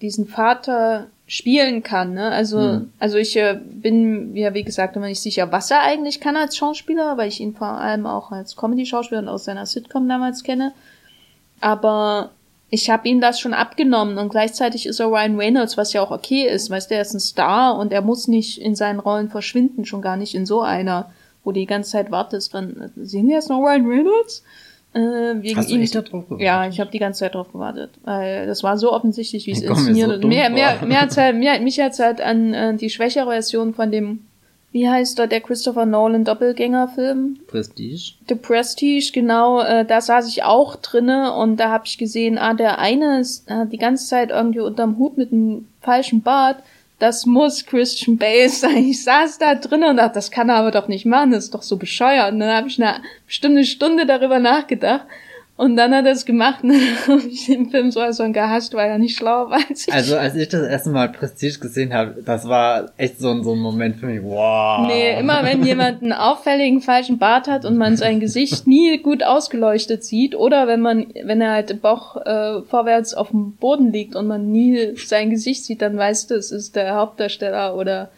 diesen Vater spielen kann. Ne? Also, hm. also ich äh, bin ja, wie gesagt, immer nicht sicher, was er eigentlich kann als Schauspieler, weil ich ihn vor allem auch als Comedy-Schauspieler und aus seiner Sitcom damals kenne. Aber ich habe ihm das schon abgenommen und gleichzeitig ist er Ryan Reynolds, was ja auch okay ist, weißt du, er ist ein Star und er muss nicht in seinen Rollen verschwinden, schon gar nicht in so einer, wo du die ganze Zeit wartest, wann sehen wir jetzt noch Ryan Reynolds? Äh, wegen Hast du echt da drauf gewartet? Ja, ich habe die ganze Zeit drauf gewartet. Weil das war so offensichtlich, wie es ist. Mir, so mehr, mehr, mehr, hat's halt, *laughs* mehr, mich hat's halt an äh, die schwächere Version von dem, wie heißt der, der Christopher Nolan Doppelgängerfilm? Prestige. The Prestige, genau. Äh, da saß ich auch drinne und da habe ich gesehen, ah, der eine ist äh, die ganze Zeit irgendwie unterm Hut mit einem falschen Bart das muss Christian Bale sein. Ich saß da drin und dachte, das kann er aber doch nicht machen, das ist doch so bescheuert. Und dann habe ich eine bestimmte Stunde darüber nachgedacht und dann hat er es gemacht und dann habe ich den Film so also gehasst, weil er nicht schlau war als ich. Also als ich das erste Mal Prestige gesehen habe, das war echt so, so ein Moment für mich, wow. Nee, immer wenn jemand einen auffälligen falschen Bart hat und man sein Gesicht nie gut ausgeleuchtet sieht oder wenn man, wenn er halt Bauch äh, vorwärts auf dem Boden liegt und man nie sein Gesicht sieht, dann weißt du, es ist der Hauptdarsteller oder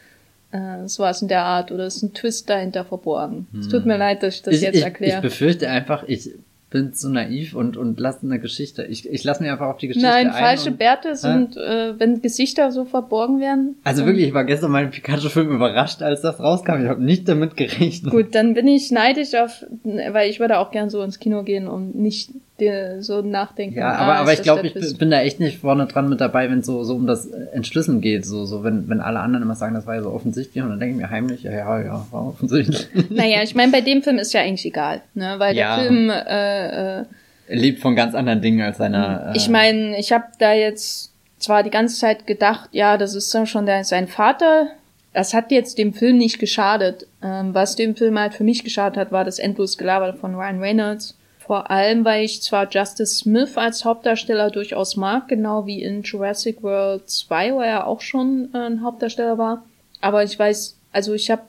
äh, so was in der Art oder es ist ein Twist dahinter verborgen. Es tut mir hm. leid, dass ich das ich, jetzt erkläre. Ich befürchte einfach, ich bin zu naiv und, und lasse eine Geschichte. Ich, ich lasse mir einfach auf die Geschichte Nein, ein. Nein, falsche Bärte sind, äh, wenn Gesichter so verborgen werden. Also wirklich, ich war gestern meinen Pikachu-Film überrascht, als das rauskam. Ich habe nicht damit gerechnet. Gut, dann bin ich neidisch auf, weil ich würde auch gern so ins Kino gehen und nicht dir so nachdenken. Ja, aber, ah, aber ich glaube, ich bin da echt nicht vorne dran mit dabei, wenn es so, so um das Entschlüsseln geht. So, so wenn, wenn alle anderen immer sagen, das war ja so offensichtlich und dann denke ich mir heimlich, ja, ja, ja, war offensichtlich. *laughs* Naja, ich meine, bei dem Film ist ja eigentlich egal, ne? Weil ja. der Film äh, äh, er lebt von ganz anderen Dingen als seiner. Äh ich meine, ich habe da jetzt zwar die ganze Zeit gedacht, ja, das ist ja schon der, sein Vater. Das hat jetzt dem Film nicht geschadet. Ähm, was dem Film halt für mich geschadet hat, war das endlos Gelaber von Ryan Reynolds Vor allem, weil ich zwar Justice Smith als Hauptdarsteller durchaus mag, genau wie in Jurassic World 2, wo er auch schon äh, ein Hauptdarsteller war. Aber ich weiß, also ich habe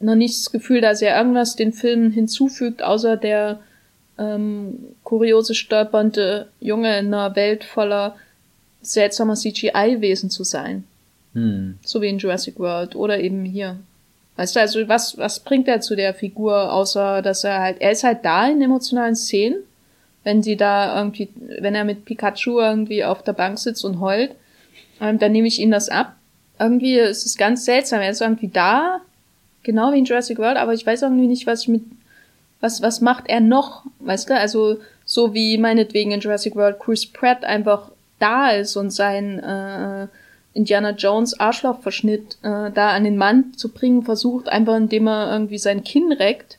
noch nicht das Gefühl, dass er irgendwas den Filmen hinzufügt, außer der ähm, kuriose, stolpernde Junge in einer Welt voller seltsamer CGI-Wesen zu sein. Hm. So wie in Jurassic World oder eben hier. Weißt du, also was, was bringt er zu der Figur, außer dass er halt, er ist halt da in emotionalen Szenen, wenn sie da irgendwie, wenn er mit Pikachu irgendwie auf der Bank sitzt und heult, ähm, dann nehme ich ihm das ab. Irgendwie ist es ganz seltsam, er ist irgendwie da, genau wie in Jurassic World, aber ich weiß irgendwie nicht, was ich mit, was, was macht er noch, weißt du, also so wie meinetwegen in Jurassic World Chris Pratt einfach da ist und sein, äh, Indiana Jones Arschlochverschnitt äh, da an den Mann zu bringen versucht, einfach indem er irgendwie sein Kinn reckt.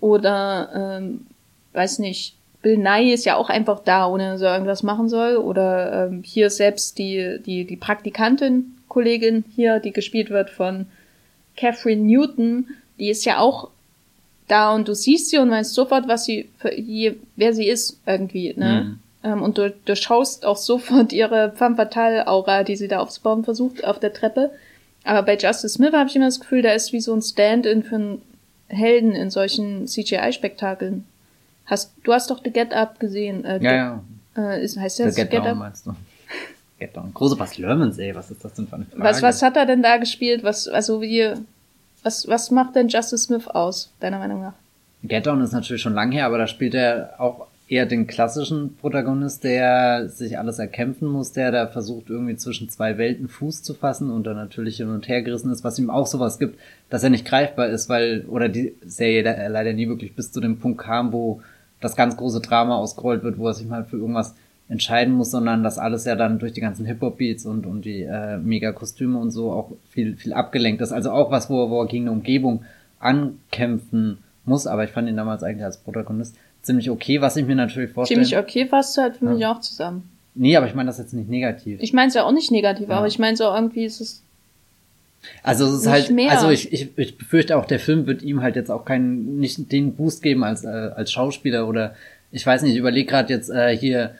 Oder, ähm, weiß nicht, Bill Nye ist ja auch einfach da, ohne dass er irgendwas machen soll. Oder ähm, hier selbst die, die, die Praktikantin, Kollegin hier, die gespielt wird von Catherine Newton, die ist ja auch da und du siehst sie und weißt sofort, was sie für, wer sie ist irgendwie, ne? Mhm. Ähm, und du, du schaust auch sofort ihre femme fatale Aura, die sie da aufzubauen versucht, auf der Treppe. Aber bei Justice Smith habe ich immer das Gefühl, der ist wie so ein Stand-in für einen Helden in solchen CGI-Spektakeln. Hast, du hast doch The Get Up gesehen. Äh, ja, ja. Äh, ist, heißt der The Get, Get Down, Up? meinst du? Get Down. Große Bas Lermans, ey, was ist das denn für eine Frage? Was, was hat er denn da gespielt? Was, also wie, was, was macht denn Justice Smith aus, deiner Meinung nach? Get Down ist natürlich schon lang her, aber da spielt er auch eher den klassischen Protagonist, der sich alles erkämpfen muss, der da versucht irgendwie zwischen zwei Welten Fuß zu fassen und dann natürlich hin und her gerissen ist, was ihm auch sowas gibt, dass er nicht greifbar ist, weil, oder die Serie leider nie wirklich bis zu dem Punkt kam, wo das ganz große Drama ausgerollt wird, wo er sich mal für irgendwas entscheiden muss, sondern das alles ja dann durch die ganzen Hip-Hop-Beats und, und die äh, Mega-Kostüme und so auch viel, viel abgelenkt ist. Also auch was, wo, wo er gegen eine Umgebung ankämpfen muss, aber ich fand ihn damals eigentlich als Protagonist ziemlich okay, was ich mir natürlich vorstelle. Ziemlich okay fasst du halt für ja. mich auch zusammen. Nee, aber ich meine das jetzt nicht negativ. Ich meine es ja auch nicht negativ, ja. aber ich meine so irgendwie ist es. Also es ist halt, mehr. also ich, ich, ich befürchte auch, der Film wird ihm halt jetzt auch keinen, nicht den Boost geben als, äh, als Schauspieler oder ich weiß nicht, ich überlege gerade jetzt äh, hier,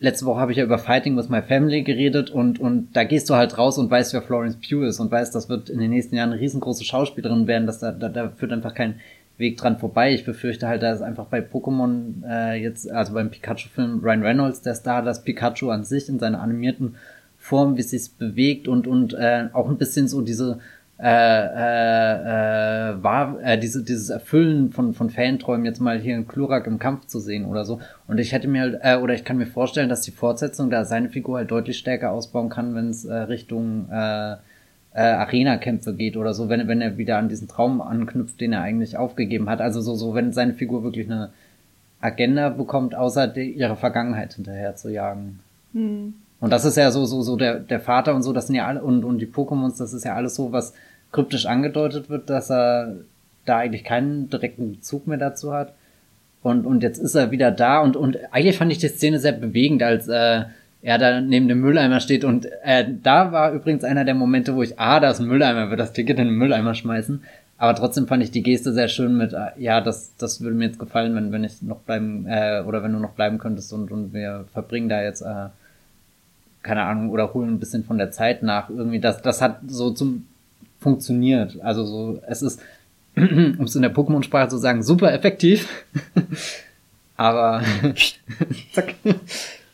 letzte Woche habe ich ja über Fighting with My Family geredet und, und da gehst du halt raus und weißt, wer Florence Pugh ist und weißt, das wird in den nächsten Jahren eine riesengroße Schauspielerin werden, dass da, da, da führt einfach kein Weg dran vorbei. Ich befürchte halt, dass einfach bei Pokémon äh, jetzt, also beim Pikachu-Film Ryan Reynolds der Star, dass Pikachu an sich in seiner animierten Form, wie es sich bewegt und und äh, auch ein bisschen so diese äh, äh, äh, war äh, diese dieses Erfüllen von von Fanträumen jetzt mal hier in Klurak im Kampf zu sehen oder so und ich hätte mir halt, äh, oder ich kann mir vorstellen, dass die Fortsetzung da seine Figur halt deutlich stärker ausbauen kann, wenn es äh, Richtung äh, äh, Arena-Kämpfe geht oder so, wenn, wenn er wieder an diesen Traum anknüpft, den er eigentlich aufgegeben hat. Also so, so wenn seine Figur wirklich eine Agenda bekommt, außer die, ihre Vergangenheit hinterher zu jagen. Hm. Und das ist ja so, so, so der, der Vater und so, das sind ja alle, und, und die Pokémons, das ist ja alles so, was kryptisch angedeutet wird, dass er da eigentlich keinen direkten Bezug mehr dazu hat. Und, und jetzt ist er wieder da und, und eigentlich fand ich die Szene sehr bewegend, als äh, er da neben dem Mülleimer steht und äh, da war übrigens einer der Momente, wo ich, ah, da ist ein Mülleimer, wird das Ticket in den Mülleimer schmeißen. Aber trotzdem fand ich die Geste sehr schön mit, äh, ja, das, das würde mir jetzt gefallen, wenn, wenn ich noch bleiben, äh, oder wenn du noch bleiben könntest und, und wir verbringen da jetzt, äh, keine Ahnung, oder holen ein bisschen von der Zeit nach. Irgendwie, das, das hat so zum funktioniert. Also so, es ist, *clears throat* um es in der Pokémon-Sprache zu sagen, super effektiv. *laughs* Aber *laughs* zack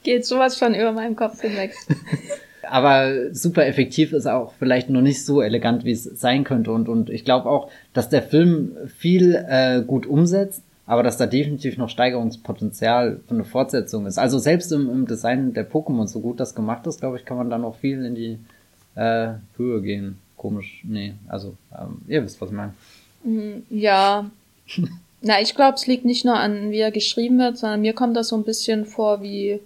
geht sowas schon über meinem Kopf hinweg. *laughs* Aber super effektiv ist auch vielleicht noch nicht so elegant, wie es sein könnte. Und, und ich glaube auch, dass der Film viel äh, gut umsetzt, aber dass da definitiv noch Steigerungspotenzial für eine Fortsetzung ist. Also selbst im, im Design der Pokémon, so gut das gemacht ist, glaube ich, kann man da noch viel in die äh, Höhe gehen. Komisch, nee, also ähm, ihr wisst, was ich meine. Mm, ja. *laughs* Na, ich glaube, es liegt nicht nur an, wie er geschrieben wird, sondern mir kommt das so ein bisschen vor wie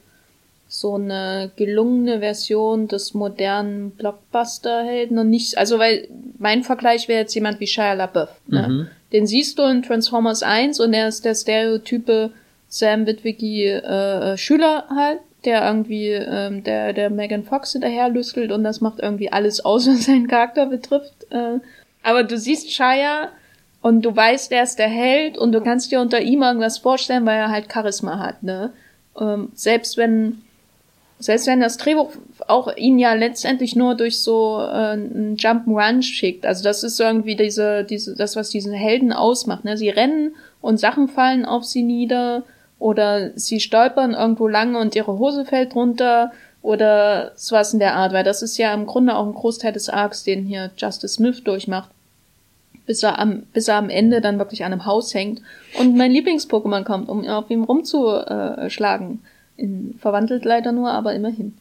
so eine gelungene Version des modernen Blockbuster-Helden und nicht, also weil mein Vergleich wäre jetzt jemand wie Shia LaBeouf. Ne? Mhm. Den siehst du in Transformers 1 und er ist der Stereotype Sam Witwicky äh, Schüler halt, der irgendwie ähm, der der Megan Fox hinterherlüstelt und das macht irgendwie alles aus, was seinen Charakter betrifft. Äh, aber du siehst Shia Und du weißt, er ist der Held und du kannst dir unter ihm irgendwas vorstellen, weil er halt Charisma hat, ne? Ähm, selbst wenn, selbst wenn das Drehbuch auch ihn ja letztendlich nur durch so äh, einen Jump'n'Run schickt. Also das ist irgendwie diese, diese, das, was diesen Helden ausmacht, ne? Sie rennen und Sachen fallen auf sie nieder oder sie stolpern irgendwo lang und ihre Hose fällt runter oder sowas in der Art, weil das ist ja im Grunde auch ein Großteil des Arcs, den hier Justice Smith durchmacht bis er am, bis er am Ende dann wirklich an einem Haus hängt und mein Lieblings-Pokémon kommt, um auf ihm rumzuschlagen. In, verwandelt leider nur, aber immerhin.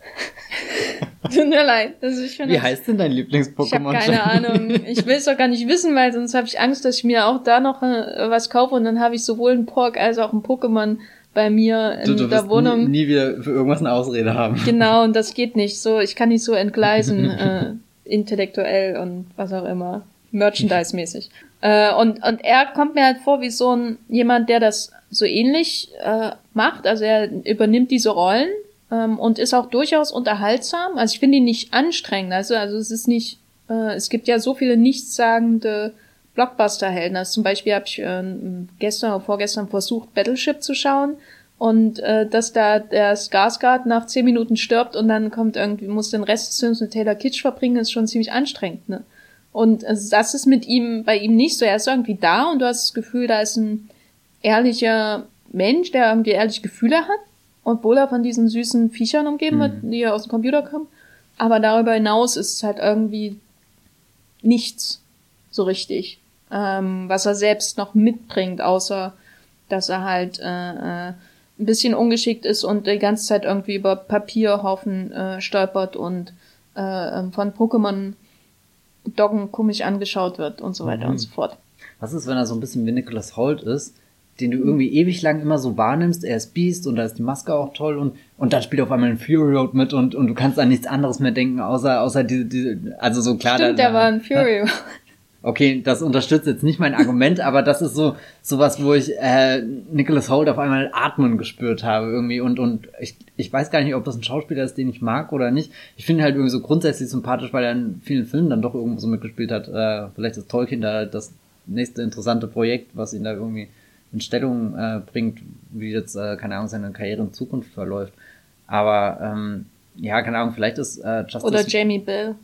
*laughs* Tut mir leid. Also ich Wie heißt denn dein Lieblings-Pokémon? Ich habe keine Ahnung. Ich will es doch gar nicht wissen, weil sonst habe ich Angst, dass ich mir auch da noch äh, was kaufe und dann habe ich sowohl ein Pork als auch ein Pokémon bei mir in du, du der Wohnung. Nie, nie wieder für irgendwas eine Ausrede haben. Genau, und das geht nicht. So, ich kann nicht so entgleisen, *laughs* äh, intellektuell und was auch immer. Merchandise-mäßig. Äh, und, und er kommt mir halt vor wie so ein jemand, der das so ähnlich äh, macht. Also er übernimmt diese Rollen ähm, und ist auch durchaus unterhaltsam. Also ich finde ihn nicht anstrengend. Also, also es ist nicht, äh, es gibt ja so viele nichtssagende Blockbuster-Helden. Also zum Beispiel habe ich äh, gestern oder vorgestern versucht, Battleship zu schauen und äh, dass da der Skarsgård nach zehn Minuten stirbt und dann kommt irgendwie, muss den Rest des Films mit Taylor Kitsch verbringen, ist schon ziemlich anstrengend, ne? Und das ist mit ihm, bei ihm nicht so. Er ist irgendwie da und du hast das Gefühl, da ist ein ehrlicher Mensch, der irgendwie ehrliche Gefühle hat, obwohl er von diesen süßen Viechern umgeben mhm. wird, die ja aus dem Computer kommen. Aber darüber hinaus ist es halt irgendwie nichts so richtig, ähm, was er selbst noch mitbringt, außer dass er halt äh, äh, ein bisschen ungeschickt ist und die ganze Zeit irgendwie über Papierhaufen äh, stolpert und äh, ähm, von Pokémon Doggen komisch angeschaut wird und so weiter mhm. und so fort. Was ist, wenn er so ein bisschen wie Nicholas Holt ist, den du irgendwie ewig lang immer so wahrnimmst, er ist Beast und da ist die Maske auch toll und, und dann spielt auf einmal ein Fury Road mit und, und du kannst an nichts anderes mehr denken, außer, außer diese, diese also so klar. Stimmt, da, der war ein Fury Road. Okay, das unterstützt jetzt nicht mein Argument, *laughs* aber das ist so sowas, wo ich äh, Nicholas Holt auf einmal atmen gespürt habe irgendwie und und ich, ich weiß gar nicht, ob das ein Schauspieler ist, den ich mag oder nicht. Ich finde halt irgendwie so grundsätzlich sympathisch, weil er in vielen Filmen dann doch irgendwo so mitgespielt hat. Äh, vielleicht ist Tolkien da das nächste interessante Projekt, was ihn da irgendwie in Stellung äh, bringt, wie jetzt äh, keine Ahnung seine Karriere in Zukunft verläuft. Aber ähm, ja, keine Ahnung, vielleicht ist äh, Justice oder Jamie Bill.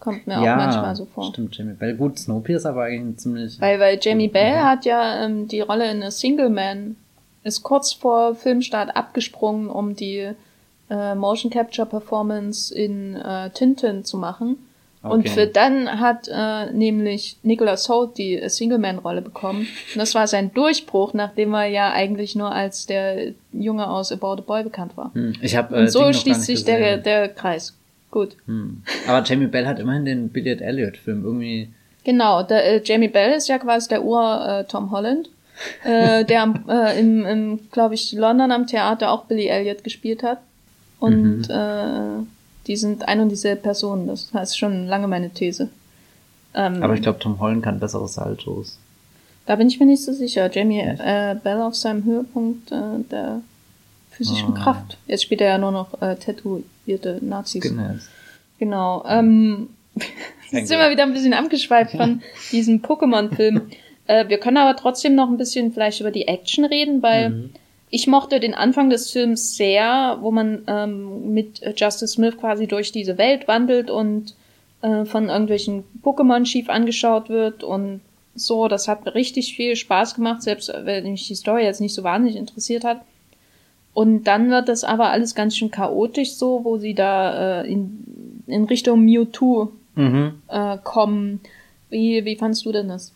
Kommt mir ja, auch manchmal so vor. Stimmt, Jamie Bell. Gut, Snowpiercer war eigentlich ein ziemlich. Weil, weil Jamie Bell ja. hat ja ähm, die Rolle in A Single Man, ist kurz vor Filmstart abgesprungen, um die äh, Motion Capture Performance in äh, Tintin zu machen. Okay. Und für dann hat äh, nämlich Nicholas Holt die Single-Man-Rolle bekommen. Und das war sein Durchbruch, nachdem er ja eigentlich nur als der Junge aus About a Boy bekannt war. Hm. Ich hab, äh, Und so schließt sich der, der Kreis. Gut. Hm. Aber Jamie Bell hat immerhin den Billiard Elliot-Film irgendwie. Genau, der, äh, Jamie Bell ist ja quasi der Ur äh, Tom Holland, äh, *laughs* der äh, im, im glaube ich, London am Theater auch Billy Elliot gespielt hat. Und mhm. äh, die sind ein und dieselbe Person. Das heißt schon lange meine These. Ähm, Aber ich glaube, Tom Holland kann bessere Saltos. Da bin ich mir nicht so sicher. Jamie äh, Bell auf seinem Höhepunkt äh, der physischen oh. Kraft. Jetzt spielt er ja nur noch äh, tätowierte Nazis. Genau. Genau. Ähm, *laughs* jetzt sind wir wieder ein bisschen abgeschweift von *laughs* diesem Pokémon-Film. äh, wir können aber trotzdem noch ein bisschen vielleicht über die Action reden, weil mhm. ich mochte den Anfang des Films sehr, wo man ähm, mit Justice Smith quasi durch diese Welt wandelt und äh, von irgendwelchen Pokémon schief angeschaut wird und so. Das hat richtig viel Spaß gemacht, selbst wenn mich die Story jetzt nicht so wahnsinnig interessiert hat. Und dann wird das aber alles ganz schön chaotisch so, wo sie da äh, in, in Richtung Mewtwo mhm. äh, kommen. Wie, wie fandst du denn das?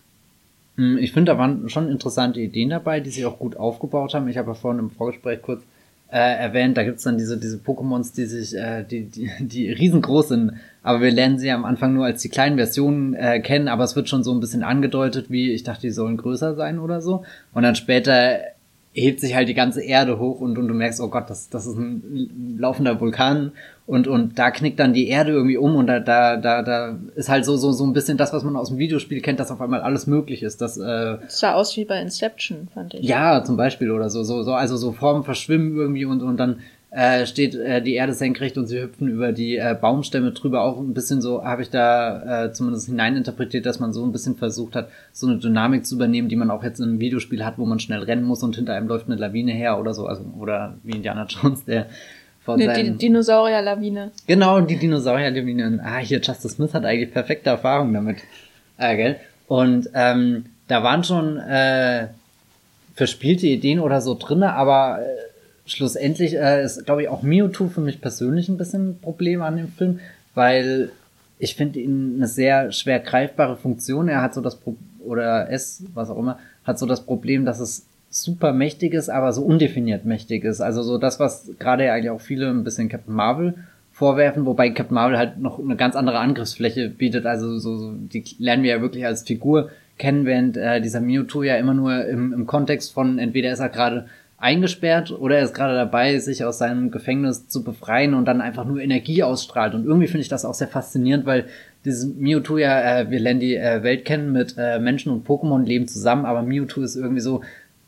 Hm, ich finde, da waren schon interessante Ideen dabei, die sie auch gut aufgebaut haben. Ich habe ja vorhin im Vorgespräch kurz äh, erwähnt, da gibt's dann diese, diese Pokémons, die sich, äh, die, die, die riesengroß sind, aber wir lernen sie am Anfang nur als die kleinen Versionen äh, kennen, aber es wird schon so ein bisschen angedeutet, wie ich dachte, die sollen größer sein oder so. Und dann später hebt sich halt die ganze Erde hoch und, und du merkst, oh Gott, das, das ist ein laufender Vulkan und, und da knickt dann die Erde irgendwie um und da, da, da, da ist halt so, so, so ein bisschen das, was man aus dem Videospiel kennt, dass auf einmal alles möglich ist. Das, äh, das sah aus wie bei Inception, fand ich. Ja, zum Beispiel oder so, so, so, also so Formen verschwimmen irgendwie und, und dann äh, steht äh, die Erde senkrecht und sie hüpfen über die äh, Baumstämme drüber. Auch ein bisschen so habe ich da äh, zumindest hineininterpretiert, dass man so ein bisschen versucht hat, so eine Dynamik zu übernehmen, die man auch jetzt in einem Videospiel hat, wo man schnell rennen muss und hinter einem läuft eine Lawine her oder so. Also, oder wie Indiana *laughs* Jones, der vor ne, seinen... Die Dinosaurierlawine. Genau, die Dinosaurierlawine. Ah, hier, Justice Smith hat eigentlich perfekte Erfahrungen damit. Äh, gell? Und ähm, da waren schon äh, verspielte Ideen oder so drinne, aber äh, schlussendlich äh, ist, glaube ich, auch Mewtwo für mich persönlich ein bisschen ein Problem an dem Film, weil ich finde ihn eine sehr schwer greifbare Funktion. Er hat so das Pro oder es, was auch immer, hat so das Problem, dass es super mächtig ist, aber so undefiniert mächtig ist. Also so das, was gerade eigentlich auch viele ein bisschen Captain Marvel vorwerfen, wobei Captain Marvel halt noch eine ganz andere Angriffsfläche bietet. Also so, so die lernen wir ja wirklich als Figur kennen, während äh, dieser Mewtwo ja immer nur im, im Kontext von entweder ist er gerade eingesperrt oder er ist gerade dabei, sich aus seinem Gefängnis zu befreien und dann einfach nur Energie ausstrahlt. Und irgendwie finde ich das auch sehr faszinierend, weil dieses Mewtwo ja, äh, wir lernen die äh, Welt kennen mit äh, Menschen und Pokémon leben zusammen, aber Mewtwo ist irgendwie so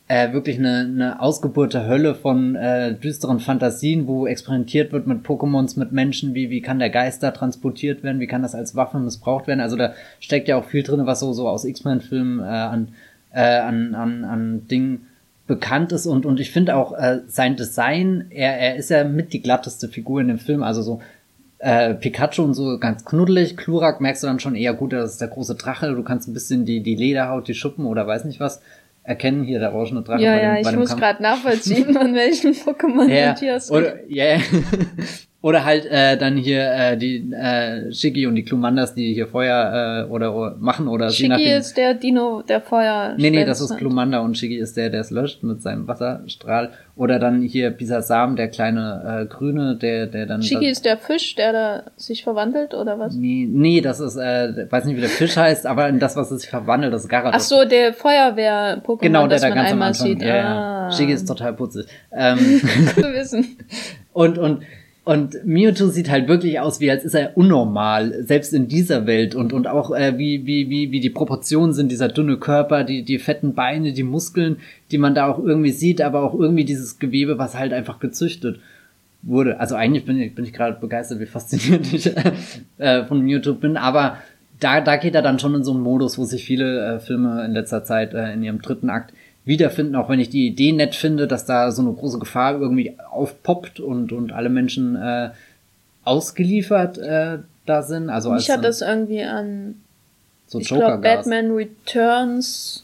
äh, wirklich eine, eine Ausgeburt Hölle von äh, düsteren Fantasien, wo experimentiert wird mit Pokémons, mit Menschen, wie, wie kann der Geist da transportiert werden, wie kann das als Waffe missbraucht werden. Also da steckt ja auch viel drin, was so, so aus X-Men-Filmen äh, an, äh, an, an, an Dingen bekannt ist und, und ich finde auch äh, sein Design, er, er ist ja mit die glatteste Figur in dem Film, also so äh, Pikachu und so ganz knuddelig, Klurak merkst du dann schon eher gut, das ist der große Drache, du kannst ein bisschen die, die Lederhaut, die Schuppen oder weiß nicht was erkennen, hier der orangene Drache. Ja, ja, dem, ich muss gerade nachvollziehen, *laughs* an welchen Pokémon ja, Matthias oder, ja, yeah. Oder halt äh, dann hier äh, die äh, Shiggy und die Klumandas, die hier Feuer äh, oder machen oder Shiggy ist der Dino, der Feuer. Nee, nee, das ist Klumanda und Shiggy ist der, der es löscht mit seinem Wasserstrahl. Oder dann hier Pisasam, der kleine äh, Grüne, der, der dann. Shiggy ist der Fisch, der da sich verwandelt oder was? Nee, nee, das ist, äh, weiß nicht, wie der Fisch heißt, aber in das, was sich verwandelt, das ist Garados. Ach so, der Feuerwehr-Pokémon, genau, der da ganz am Anfang, sieht. Ja, ah. ja. Shiggy ist total putzig. *laughs* Ähm, zu wissen. Und, und und Mewtwo sieht halt wirklich aus, wie als ist er unnormal, selbst in dieser Welt und und auch äh, wie wie wie wie die Proportionen sind, dieser dünne Körper, die die fetten Beine, die Muskeln, die man da auch irgendwie sieht, aber auch irgendwie dieses Gewebe, was halt einfach gezüchtet wurde. Also eigentlich bin ich bin ich gerade begeistert, wie fasziniert ich *laughs* äh, von Mewtwo bin, aber da da geht er dann schon in so einen Modus, wo sich viele äh, Filme in letzter Zeit äh, in ihrem dritten Akt wiederfinden, auch wenn ich die Idee nett finde, dass da so eine große Gefahr irgendwie aufpoppt und, und alle Menschen äh, ausgeliefert äh, da sind. Also Mich hat das irgendwie an so ich glaube Batman Returns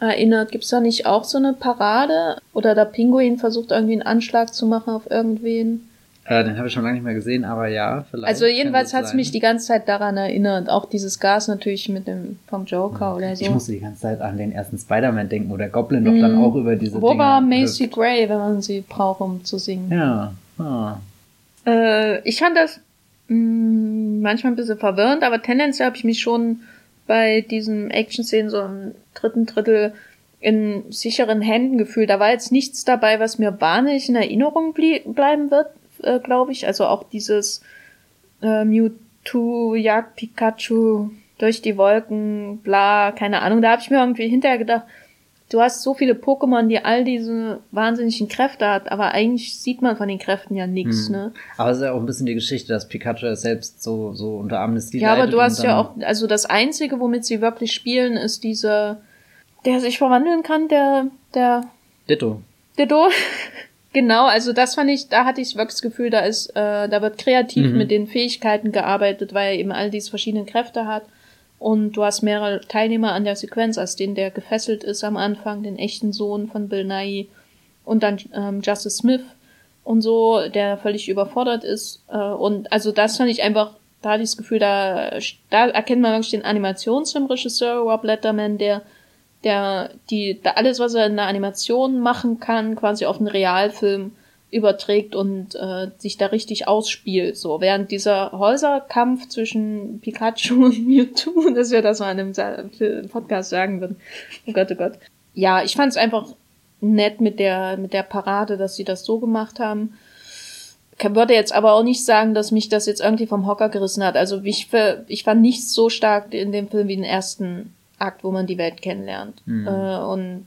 erinnert. Gibt's da nicht auch so eine Parade? Oder der Pinguin versucht irgendwie einen Anschlag zu machen auf irgendwen? Äh, den habe ich schon lange nicht mehr gesehen, aber ja, vielleicht. Also jedenfalls hat es mich die ganze Zeit daran erinnert. Auch dieses Gas natürlich mit dem vom Joker oder so. Ich musste die ganze Zeit an den ersten Spider-Man denken, wo der Goblin doch dann mhm. auch über diese Wo Dinge war Macy hüpft. Gray, wenn man sie braucht, um zu singen? Ja. Ah. Äh, ich fand das mh, mm, manchmal ein bisschen verwirrend, aber tendenziell habe ich mich schon bei diesen Action-Szenen so im dritten Drittel in sicheren Händen gefühlt. Da war jetzt nichts dabei, was mir wahnsinnig in Erinnerung bleiben wird äh, glaube ich. Also auch dieses äh, Mewtwo jagt Pikachu durch die Wolken, bla, keine Ahnung. Da habe ich mir irgendwie hinterher gedacht, du hast so viele Pokémon, die all diese wahnsinnigen Kräfte hat, aber eigentlich sieht man von den Kräften ja nichts, hm. ne? Aber es ist ja auch ein bisschen die Geschichte, dass Pikachu selbst so, so unter Amnestie Ja, aber du hast ja auch, also das Einzige, womit sie wirklich spielen, ist dieser, der sich verwandeln kann, der, der... Ditto. Ditto. *laughs* Genau, also das fand ich, da hatte ich wirklich das Gefühl, da ist, äh, da wird kreativ mhm. mit den Fähigkeiten gearbeitet, weil er eben all diese verschiedenen Kräfte hat. Und du hast mehrere Teilnehmer an der Sequenz, als den, der gefesselt ist am Anfang, den echten Sohn von Bill Nye und dann ähm, Justice Smith und so, der völlig überfordert ist. Äh, und also das fand ich einfach, da hatte ich das Gefühl, da, da erkennt man wirklich den Animationsfilmregisseur Rob Letterman, der der die da alles, was er in der Animation machen kann, quasi auf einen Realfilm überträgt und äh, sich da richtig ausspielt. So während dieser Häuserkampf zwischen Pikachu *laughs* und Mewtwo, *laughs* dass wir das mal in einem Podcast sagen würden. Oh Gott, oh Gott. Ja, ich fand es einfach nett mit der mit der Parade, dass sie das so gemacht haben. Ich würde jetzt aber auch nicht sagen, dass mich das jetzt irgendwie vom Hocker gerissen hat. Also ich, ich fand nichts so stark in dem Film wie den ersten Akt, wo man die Welt kennenlernt. Mhm. Äh, und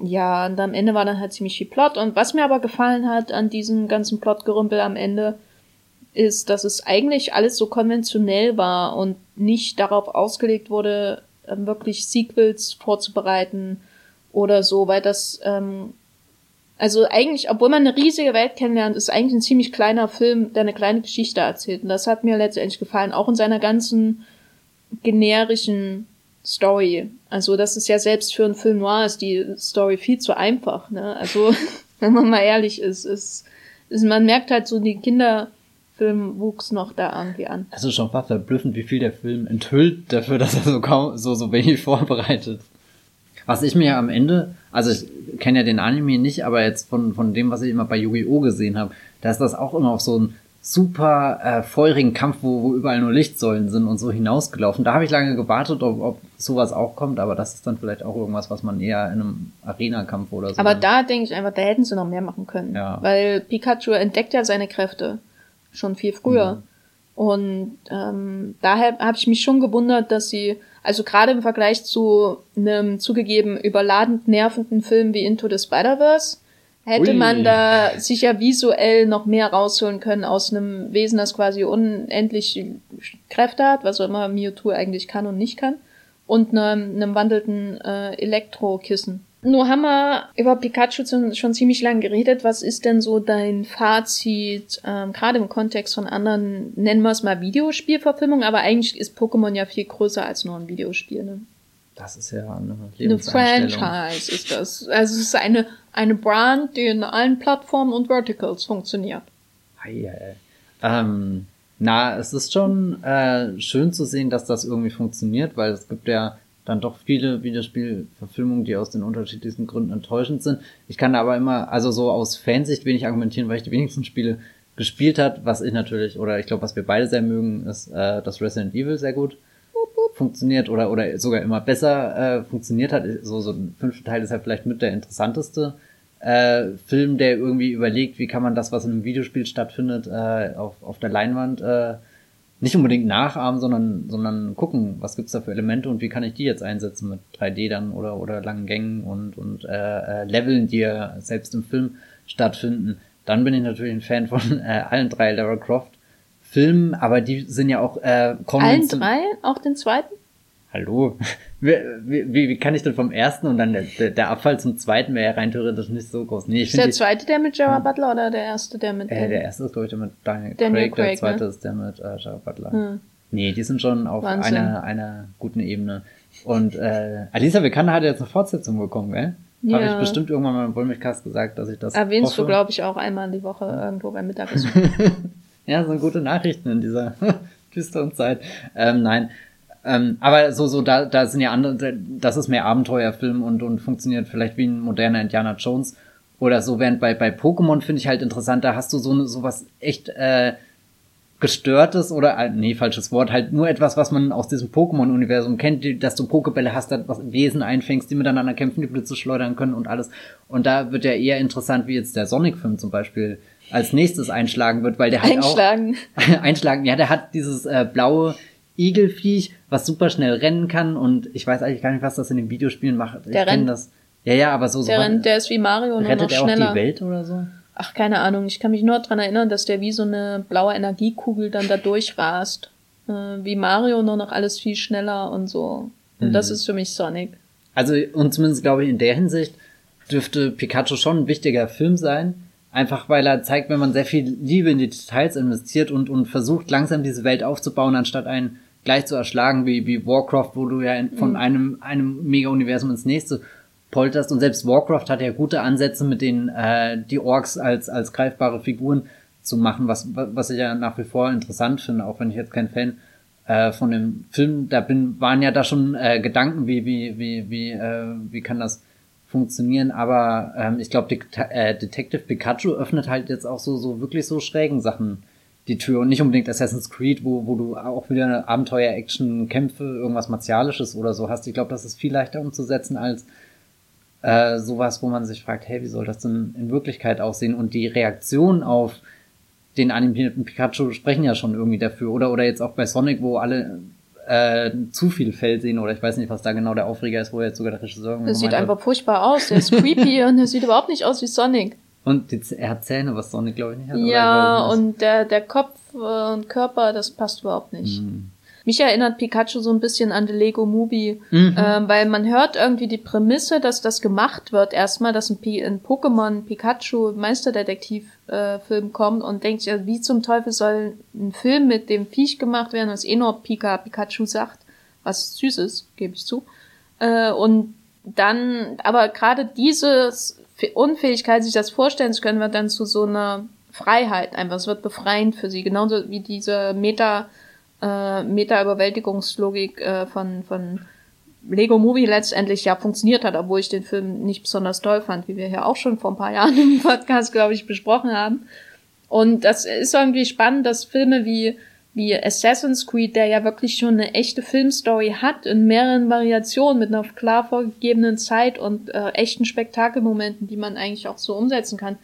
ja, und am Ende war dann halt ziemlich viel Plot. Und was mir aber gefallen hat an diesem ganzen Plotgerümpel am Ende, ist, dass es eigentlich alles so konventionell war und nicht darauf ausgelegt wurde, ähm, wirklich Sequels vorzubereiten oder so, weil das, ähm, also eigentlich, obwohl man eine riesige Welt kennenlernt, ist eigentlich ein ziemlich kleiner Film, der eine kleine Geschichte erzählt. Und das hat mir letztendlich gefallen, auch in seiner ganzen generischen Story. Also das ist ja selbst für einen Film noir ist die Story viel zu einfach. Ne? Also *laughs* wenn man mal ehrlich ist, ist, ist man merkt halt so die Kinderfilm wuchs noch da irgendwie an. Also schon fast verblüffend, wie viel der Film enthüllt dafür, dass er so kaum so so wenig *laughs* vorbereitet. Was ich mir am Ende, also ich kenne ja den Anime nicht, aber jetzt von von dem, was ich immer bei Yu-Gi-Oh gesehen habe, da ist das auch immer auf so ein super äh, feurigen Kampf, wo, wo überall nur Lichtsäulen sind und so hinausgelaufen. Da habe ich lange gewartet, ob, ob sowas auch kommt, aber das ist dann vielleicht auch irgendwas, was man eher in einem Arena-Kampf oder so. Aber da denke ich einfach, da hätten sie noch mehr machen können. Ja. Weil Pikachu entdeckt ja seine Kräfte schon viel früher. Mhm. Und ähm, daher habe ich mich schon gewundert, dass sie, also gerade im Vergleich zu einem zugegeben überladend nervenden Film wie Into the Spider-Verse, hätte Ui. man da sicher visuell noch mehr rausholen können aus einem Wesen, das quasi unendlich Kräfte hat, was auch immer Mewtwo eigentlich kann und nicht kann, und einem, einem wandelnden äh, Elektrokissen. Nur haben wir über Pikachu schon ziemlich lange geredet. Was ist denn so dein Fazit, ähm, gerade im Kontext von anderen, nennen wir es mal Videospielverfilmungen, aber eigentlich ist Pokémon ja viel größer als nur ein Videospiel, ne? Das ist ja eine Eine Franchise ist das. Also es ist eine, eine Brand, die in allen Plattformen und Verticals funktioniert. Ei, ei. Ähm, na, es ist schon äh, schön zu sehen, dass das irgendwie funktioniert, weil es gibt ja dann doch viele Videospielverfilmungen, die aus den unterschiedlichsten Gründen enttäuschend sind. Ich kann aber immer, also so aus Fansicht wenig argumentieren, weil ich die wenigsten Spiele gespielt hat, was ich natürlich, oder ich glaube, was wir beide sehr mögen, ist äh, das Resident Evil sehr gut funktioniert oder, oder sogar immer besser äh, funktioniert hat. So, so ein fünfter Teil ist ja vielleicht mit der interessanteste äh, Film, der irgendwie überlegt, wie kann man das, was in einem Videospiel stattfindet, äh, auf, auf der Leinwand äh, nicht unbedingt nachahmen, sondern, sondern gucken, was gibt's da für Elemente und wie kann ich die jetzt einsetzen mit 3D dann oder, oder langen Gängen und, und äh, äh, Leveln, die ja selbst im Film stattfinden. Dann bin ich natürlich ein Fan von äh, allen drei Lara Croft Filmen, aber die sind ja auch äh, Allen drei? Auch den zweiten? Hallo? *laughs* Wie, wie, wie kann ich denn vom ersten und dann der, der Abfall zum zweiten wäre ja rein theoretisch nicht so groß. Nee, ich ist der zweite der mit Gerard hm. Butler oder der erste der mit... Äh, der erste ist glaube ich der mit Daniel, Daniel Craig, Craig, der zweite ne? ist der mit äh, Gerard Butler. Hm. Nee, die sind schon auf einer, einer guten Ebene. Und äh, Alisa Vikander hat jetzt eine Fortsetzung bekommen, gell? Ja. Habe ich bestimmt irgendwann mal im Wollmilchcast gesagt, dass ich das Erwähnst hoffe. du, glaube ich, auch einmal die Woche irgendwo beim Mittagessen. *laughs* Ja, so gute Nachrichten in dieser *laughs* düsteren Zeit. Ähm, nein. Ähm, aber so, so, da, da sind ja andere, das ist mehr Abenteuerfilm und, und funktioniert vielleicht wie ein moderner Indiana Jones oder so, während bei, bei Pokémon finde ich halt interessant, da hast du so, so was echt, äh, gestörtes oder äh, nee, falsches Wort, halt nur etwas, was man aus diesem Pokémon-Universum kennt, die, dass du Pokebälle hast, da was Wesen einfängst, die miteinander kämpfen, die Blitze schleudern können und alles. Und da wird ja eher interessant, wie jetzt der Sonic-Film zum Beispiel als nächstes einschlagen wird, weil der halt einschlagen. auch *laughs* einschlagen. Ja, der hat dieses äh, blaue Igelfiech, was super schnell rennen kann und ich weiß eigentlich gar nicht, was das in den Videospielen macht. Ich der rennt. das. Ja, ja, aber so der so. Rennt, der ist wie Mario nur rettet noch schneller. er auch die Welt oder so? Ach, keine Ahnung. Ich kann mich nur dran erinnern, dass der wie so eine blaue Energiekugel dann da durchrast. Äh, wie Mario nur noch alles viel schneller und so. Und mhm. das ist für mich Sonic. Also, und zumindest glaube ich in der Hinsicht dürfte Pikachu schon ein wichtiger Film sein Einfach weil er zeigt, wenn man sehr viel Liebe in die Details investiert und, und versucht, langsam diese Welt aufzubauen, anstatt einen gleich zu erschlagen, wie, wie Warcraft, wo du ja von mhm. einem, einem Mega-Universum ins nächste polterst. Und selbst Warcraft hat ja gute Ansätze, mit denen äh, die Orks als, als greifbare Figuren zu machen, was, was ich ja nach wie vor interessant finde, auch wenn ich jetzt kein Fan äh, von dem Film da bin, waren ja da schon äh, Gedanken, wie, wie, wie, wie, äh, wie kann das funktionieren, aber ähm, ich glaube, äh, Detective Pikachu öffnet halt jetzt auch so, so wirklich so schrägen Sachen die Tür und nicht unbedingt Assassin's Creed, wo, wo du auch wieder eine Abenteuer-Action, Kämpfe, irgendwas Martialisches oder so hast. Ich glaube, das ist viel leichter umzusetzen als äh, sowas, wo man sich fragt, hey, wie soll das denn in Wirklichkeit aussehen? Und die Reaktion auf den animierten Pikachu sprechen ja schon irgendwie dafür. Oder, oder jetzt auch bei Sonic, wo alle äh, zu viel Fell sehen oder ich weiß nicht, was da genau der Aufreger ist, wo jetzt sogar der Regisseur. Das sieht einfach furchtbar aus. Der ist creepy *laughs* und der sieht überhaupt nicht aus wie Sonic. Und die, er hat Zähne, was Sonic glaube ich nicht hat. Ja, und der, der Kopf und Körper, das passt überhaupt nicht. Mhm. Mich erinnert Pikachu so ein bisschen an The Lego Movie, mhm. ähm, weil man hört irgendwie die Prämisse, dass das gemacht wird. Erstmal, dass ein, ein Pokémon Pikachu Meisterdetektiv äh, Film kommt und denkt ja, wie zum Teufel soll ein Film mit dem Viech gemacht werden, was eh nur Pika Pikachu sagt, was süß ist, gebe ich zu. Äh, und dann, aber gerade diese Unfähigkeit, sich das vorstellen zu können, wird dann zu so einer Freiheit einfach. Es wird befreiend für sie, genauso wie diese Meta äh, Meta-Überwältigungslogik äh, von, von Lego Movie letztendlich ja funktioniert hat, obwohl ich den Film nicht besonders toll fand, wie wir hier auch schon vor ein paar *laughs* Jahren im Podcast, glaube ich, besprochen haben. Und das ist irgendwie spannend, dass Filme wie, wie Assassin's Creed, der ja wirklich schon eine echte Filmstory hat, in mehreren Variationen mit einer klar vorgegebenen Zeit und äh, echten Spektakelmomenten, die man eigentlich auch so umsetzen kann,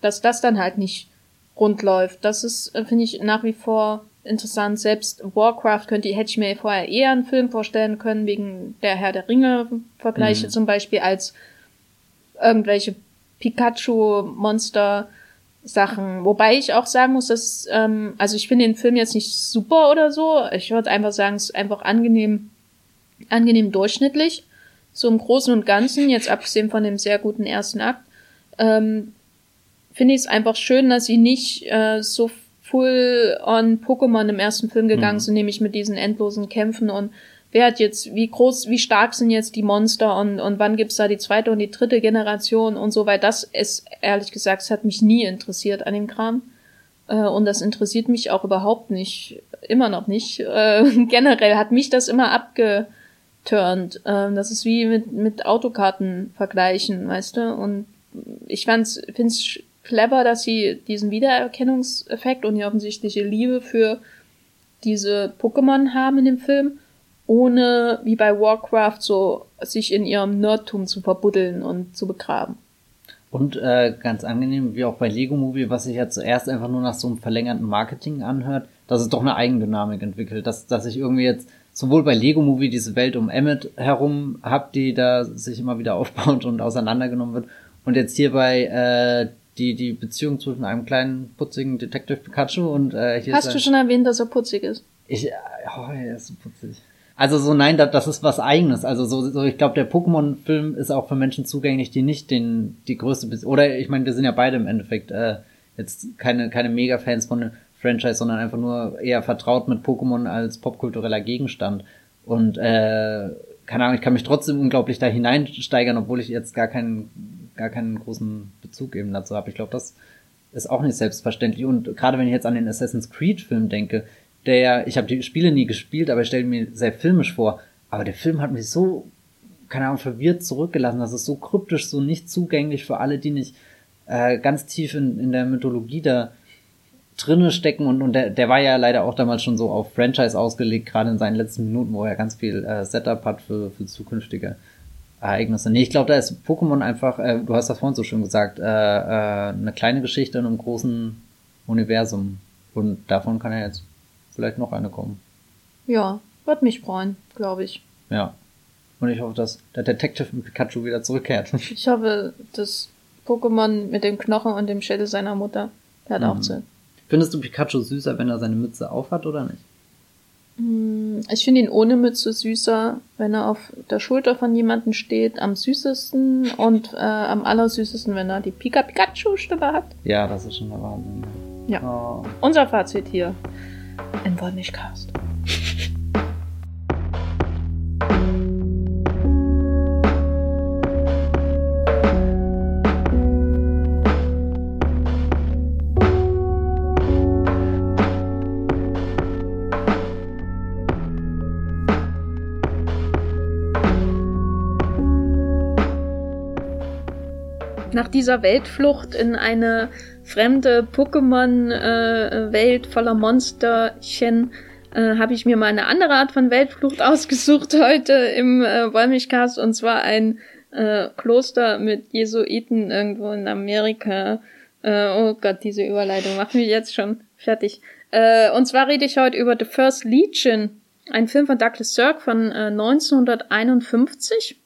dass das dann halt nicht rund läuft. Das ist, äh, finde ich, nach wie vor interessant. Selbst Warcraft könnte, hätte ich mir vorher eher einen Film vorstellen können, wegen der Herr der Ringe-Vergleiche mhm. zum Beispiel, als irgendwelche Pikachu-Monster. Sachen. Wobei ich auch sagen muss, dass, ähm, also ich finde den Film jetzt nicht super oder so. Ich würde einfach sagen, es ist einfach angenehm, angenehm durchschnittlich. So im Großen und Ganzen, jetzt abgesehen von dem sehr guten ersten Akt, ähm, finde ich es einfach schön, dass sie nicht äh, so full on Pokémon im ersten Film gegangen mhm. sind, nämlich mit diesen endlosen Kämpfen und wer hat jetzt, wie groß, wie stark sind jetzt die Monster und, und wann gibt's da die zweite und die dritte Generation und so weiter. Das ist, ehrlich gesagt, es hat mich nie interessiert an dem Kram. Äh, und das interessiert mich auch überhaupt nicht, immer noch nicht. *laughs* Äh, generell hat mich das immer abgeturnt. Äh, das ist wie mit, mit Autokarten vergleichen, weißt du? Und ich fand's, find's clever, dass sie diesen Wiedererkennungseffekt und die offensichtliche Liebe für diese Pokémon haben in dem Film, ohne wie bei Warcraft so sich in ihrem Nerdtum zu verbuddeln und zu begraben. Und äh, ganz angenehm, wie auch bei Lego Movie, was sich ja zuerst einfach nur nach so einem verlängerten Marketing anhört, dass es doch eine Eigendynamik entwickelt, dass, dass ich irgendwie jetzt sowohl bei Lego Movie diese Welt um Emmet herum hab, die da sich immer wieder aufbaut und auseinandergenommen wird, und jetzt hier bei äh, die, die Beziehung zwischen einem kleinen, putzigen Detective Pikachu und äh, hier Hast du schon erwähnt, dass er putzig ist? Ich, äh, oh, er ist so putzig. Also so, nein, das, das ist was eigenes. Also so, so ich glaube, der Pokémon-Film ist auch für Menschen zugänglich, die nicht den, die größte, Be oder ich meine, wir sind ja beide im Endeffekt äh, jetzt keine, keine Mega-Fans von dem Franchise, sondern einfach nur eher vertraut mit Pokémon als popkultureller Gegenstand. Und äh, keine Ahnung, ich kann mich trotzdem unglaublich da hineinsteigern, obwohl ich jetzt gar keinen gar keinen großen Bezug eben dazu habe. Ich glaube, das ist auch nicht selbstverständlich. Und gerade wenn ich jetzt an den Assassin's Creed-Film denke, der ja, ich habe die Spiele nie gespielt, aber ich stelle mir sehr filmisch vor. Aber der Film hat mich so, keine Ahnung, verwirrt zurückgelassen. Das ist so kryptisch, so nicht zugänglich für alle, die nicht äh, ganz tief in, in der Mythologie da drinne stecken und, und der, der war ja leider auch damals schon so auf Franchise ausgelegt, gerade in seinen letzten Minuten, wo er ganz viel äh, Setup hat für, für zukünftige Ereignisse. Nee, ich glaube, da ist Pokémon einfach, äh, du hast das vorhin so schön gesagt, äh, äh, eine kleine Geschichte in einem großen Universum. Und davon kann ja jetzt vielleicht noch eine kommen. Ja, wird mich freuen, glaube ich. Ja. Und ich hoffe, dass der Detective mit Pikachu wieder zurückkehrt. *laughs* Ich hoffe, dass Pokémon mit dem Knochen und dem Schädel seiner Mutter hört mhm. auch zu. Findest du Pikachu süßer, wenn er seine Mütze aufhat oder nicht? Hm, ich finde ihn ohne Mütze süßer, wenn er auf der Schulter von jemandem steht, am süßesten und äh, am allersüßesten, wenn er die Pika Pikachu Stimme hat. Ja, das ist schon der Wahnsinn. Ja. Oh. Unser Fazit hier im Wollmilchcast. *laughs* nach dieser Weltflucht in eine fremde Pokémon-Welt äh, voller Monsterchen äh, habe ich mir mal eine andere Art von Weltflucht *laughs* ausgesucht heute im äh, Wollmilchcast und zwar ein äh, Kloster mit Jesuiten irgendwo in Amerika. Äh, oh Gott, diese Überleitung macht mich jetzt schon fertig. Äh, und zwar rede ich heute über The First Legion ein Film von Douglas Sirk von äh, 1951,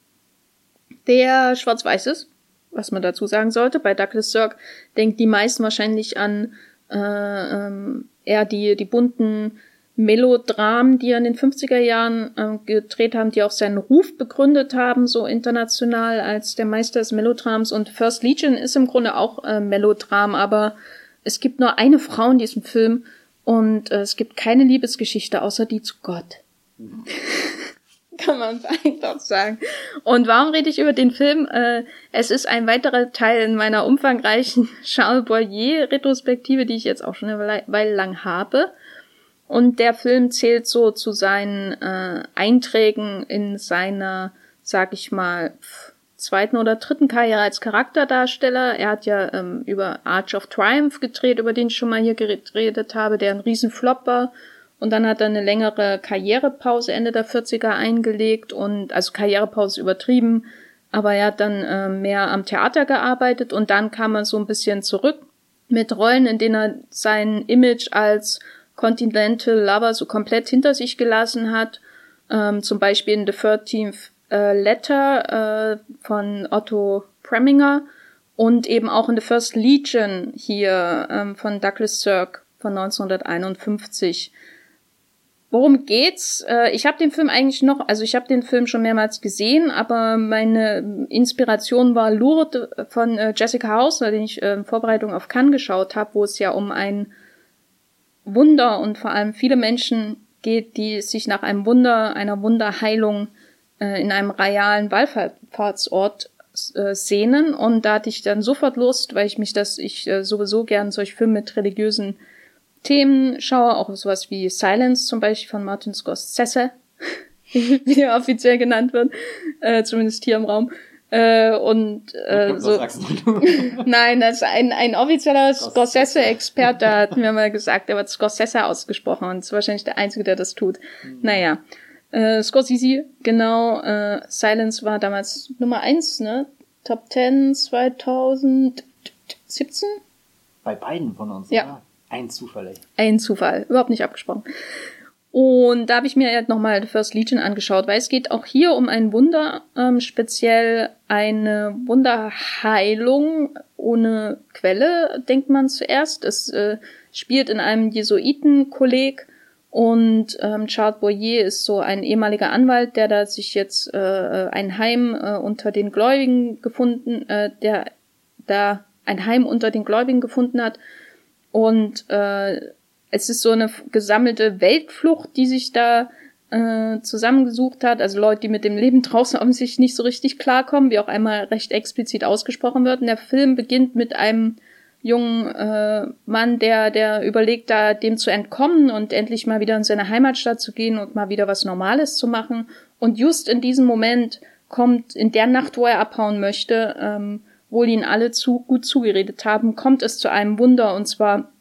der schwarz-weiß ist, was man dazu sagen sollte. Bei Douglas Sirk denkt die meisten wahrscheinlich an äh, ähm, eher die, die bunten Melodramen, die er in den 50er Jahren äh, gedreht haben, die auch seinen Ruf begründet haben, so international als der Meister des Melodrams. Und First Legion ist im Grunde auch äh, Melodram, aber es gibt nur eine Frau in diesem Film und äh, es gibt keine Liebesgeschichte außer die zu Gott. *laughs* Kann man einfach sagen. Und warum rede ich über den Film? Äh, es ist ein weiterer Teil in meiner umfangreichen *laughs* Charles Boyer-Retrospektive, die ich jetzt auch schon eine Weile lang habe. Und der Film zählt so zu seinen äh, Einträgen in seiner, sag ich mal, zweiten oder dritten Karriere als Charakterdarsteller. Er hat ja ähm, über Arch of Triumph gedreht, über den ich schon mal hier geredet habe, der ein Riesenflop war. Und dann hat er eine längere Karrierepause Ende der 40er eingelegt und also Karrierepause übertrieben, aber er hat dann äh, mehr am Theater gearbeitet und dann kam er so ein bisschen zurück mit Rollen, in denen er sein Image als Continental Lover so komplett hinter sich gelassen hat. Ähm, zum Beispiel in The 13th äh, Letter äh, von Otto Preminger und eben auch in The First Legion hier ähm, von Douglas Sirk von 1951. Worum geht's? Äh, ich habe den Film eigentlich noch, also ich habe den Film schon mehrmals gesehen, aber meine Inspiration war Lourdes von äh, Jessica Hausner, den ich äh, in Vorbereitung auf Cannes geschaut habe, wo es ja um ein Wunder und vor allem viele Menschen geht, die sich nach einem Wunder, einer Wunderheilung äh, in einem realen Wallfahrtsort äh, sehnen. Und da hatte ich dann sofort Lust, weil ich mich das, ich äh, sowieso gern solche Filme mit religiösen Themen schaue, auch sowas wie Silence zum Beispiel von Martin Scorsese, *laughs* wie er offiziell genannt wird, äh, zumindest hier im Raum. Äh, und äh, so. *laughs* *laughs* Nein, das ist ein, ein offizieller Scorsese-Experte, hat mir mal gesagt, der wird Scorsese ausgesprochen und ist wahrscheinlich der Einzige, der das tut. Mhm. Naja. Äh, Scorsese, genau, äh, Silence war damals Nummer eins, ne? Top 10 2017? Bei beiden von uns, ja. Oder? Ein Zufall, ey. Ein Zufall, überhaupt nicht abgesprochen. Und da habe ich mir halt nochmal First Legion angeschaut, weil es geht auch hier um ein Wunder, ähm, speziell eine Wunderheilung ohne Quelle, denkt man zuerst. Es äh, spielt in einem Jesuitenkolleg und ähm, Charles Boyer ist so ein ehemaliger Anwalt, der da sich jetzt äh, ein Heim äh, unter den Gläubigen gefunden, äh, der da ein Heim unter den Gläubigen gefunden hat und äh, es ist so eine gesammelte Weltflucht, die sich da äh, zusammengesucht hat. Also Leute, die mit dem Leben draußen *laughs* offensichtlich nicht so richtig klarkommen, wie auch einmal recht explizit ausgesprochen wird. Und der Film beginnt mit einem jungen äh, Mann, der, der überlegt, da dem zu entkommen und endlich mal wieder in seine Heimatstadt zu gehen und mal wieder was Normales zu machen. Und just in diesem Moment kommt, in der Nacht, wo er abhauen möchte, ähm, wohl ihn alle zu gut zugeredet haben, kommt es zu einem Wunder und zwar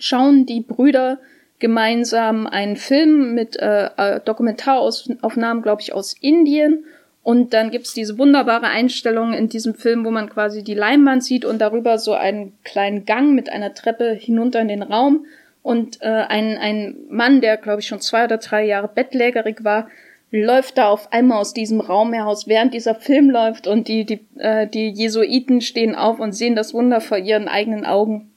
schauen die Brüder gemeinsam einen Film mit äh, äh Dokumentaraufnahmen, glaube ich, aus Indien. Und dann gibt's diese wunderbare Einstellung in diesem Film, wo man quasi die Leinwand sieht und darüber so einen kleinen Gang mit einer Treppe hinunter in den Raum. Und äh, ein, ein Mann, der, glaube ich, schon zwei oder drei Jahre bettlägerig war, läuft da auf einmal aus diesem Raum heraus, während dieser Film läuft und die, die, äh, die Jesuiten stehen auf und sehen das Wunder vor ihren eigenen Augen.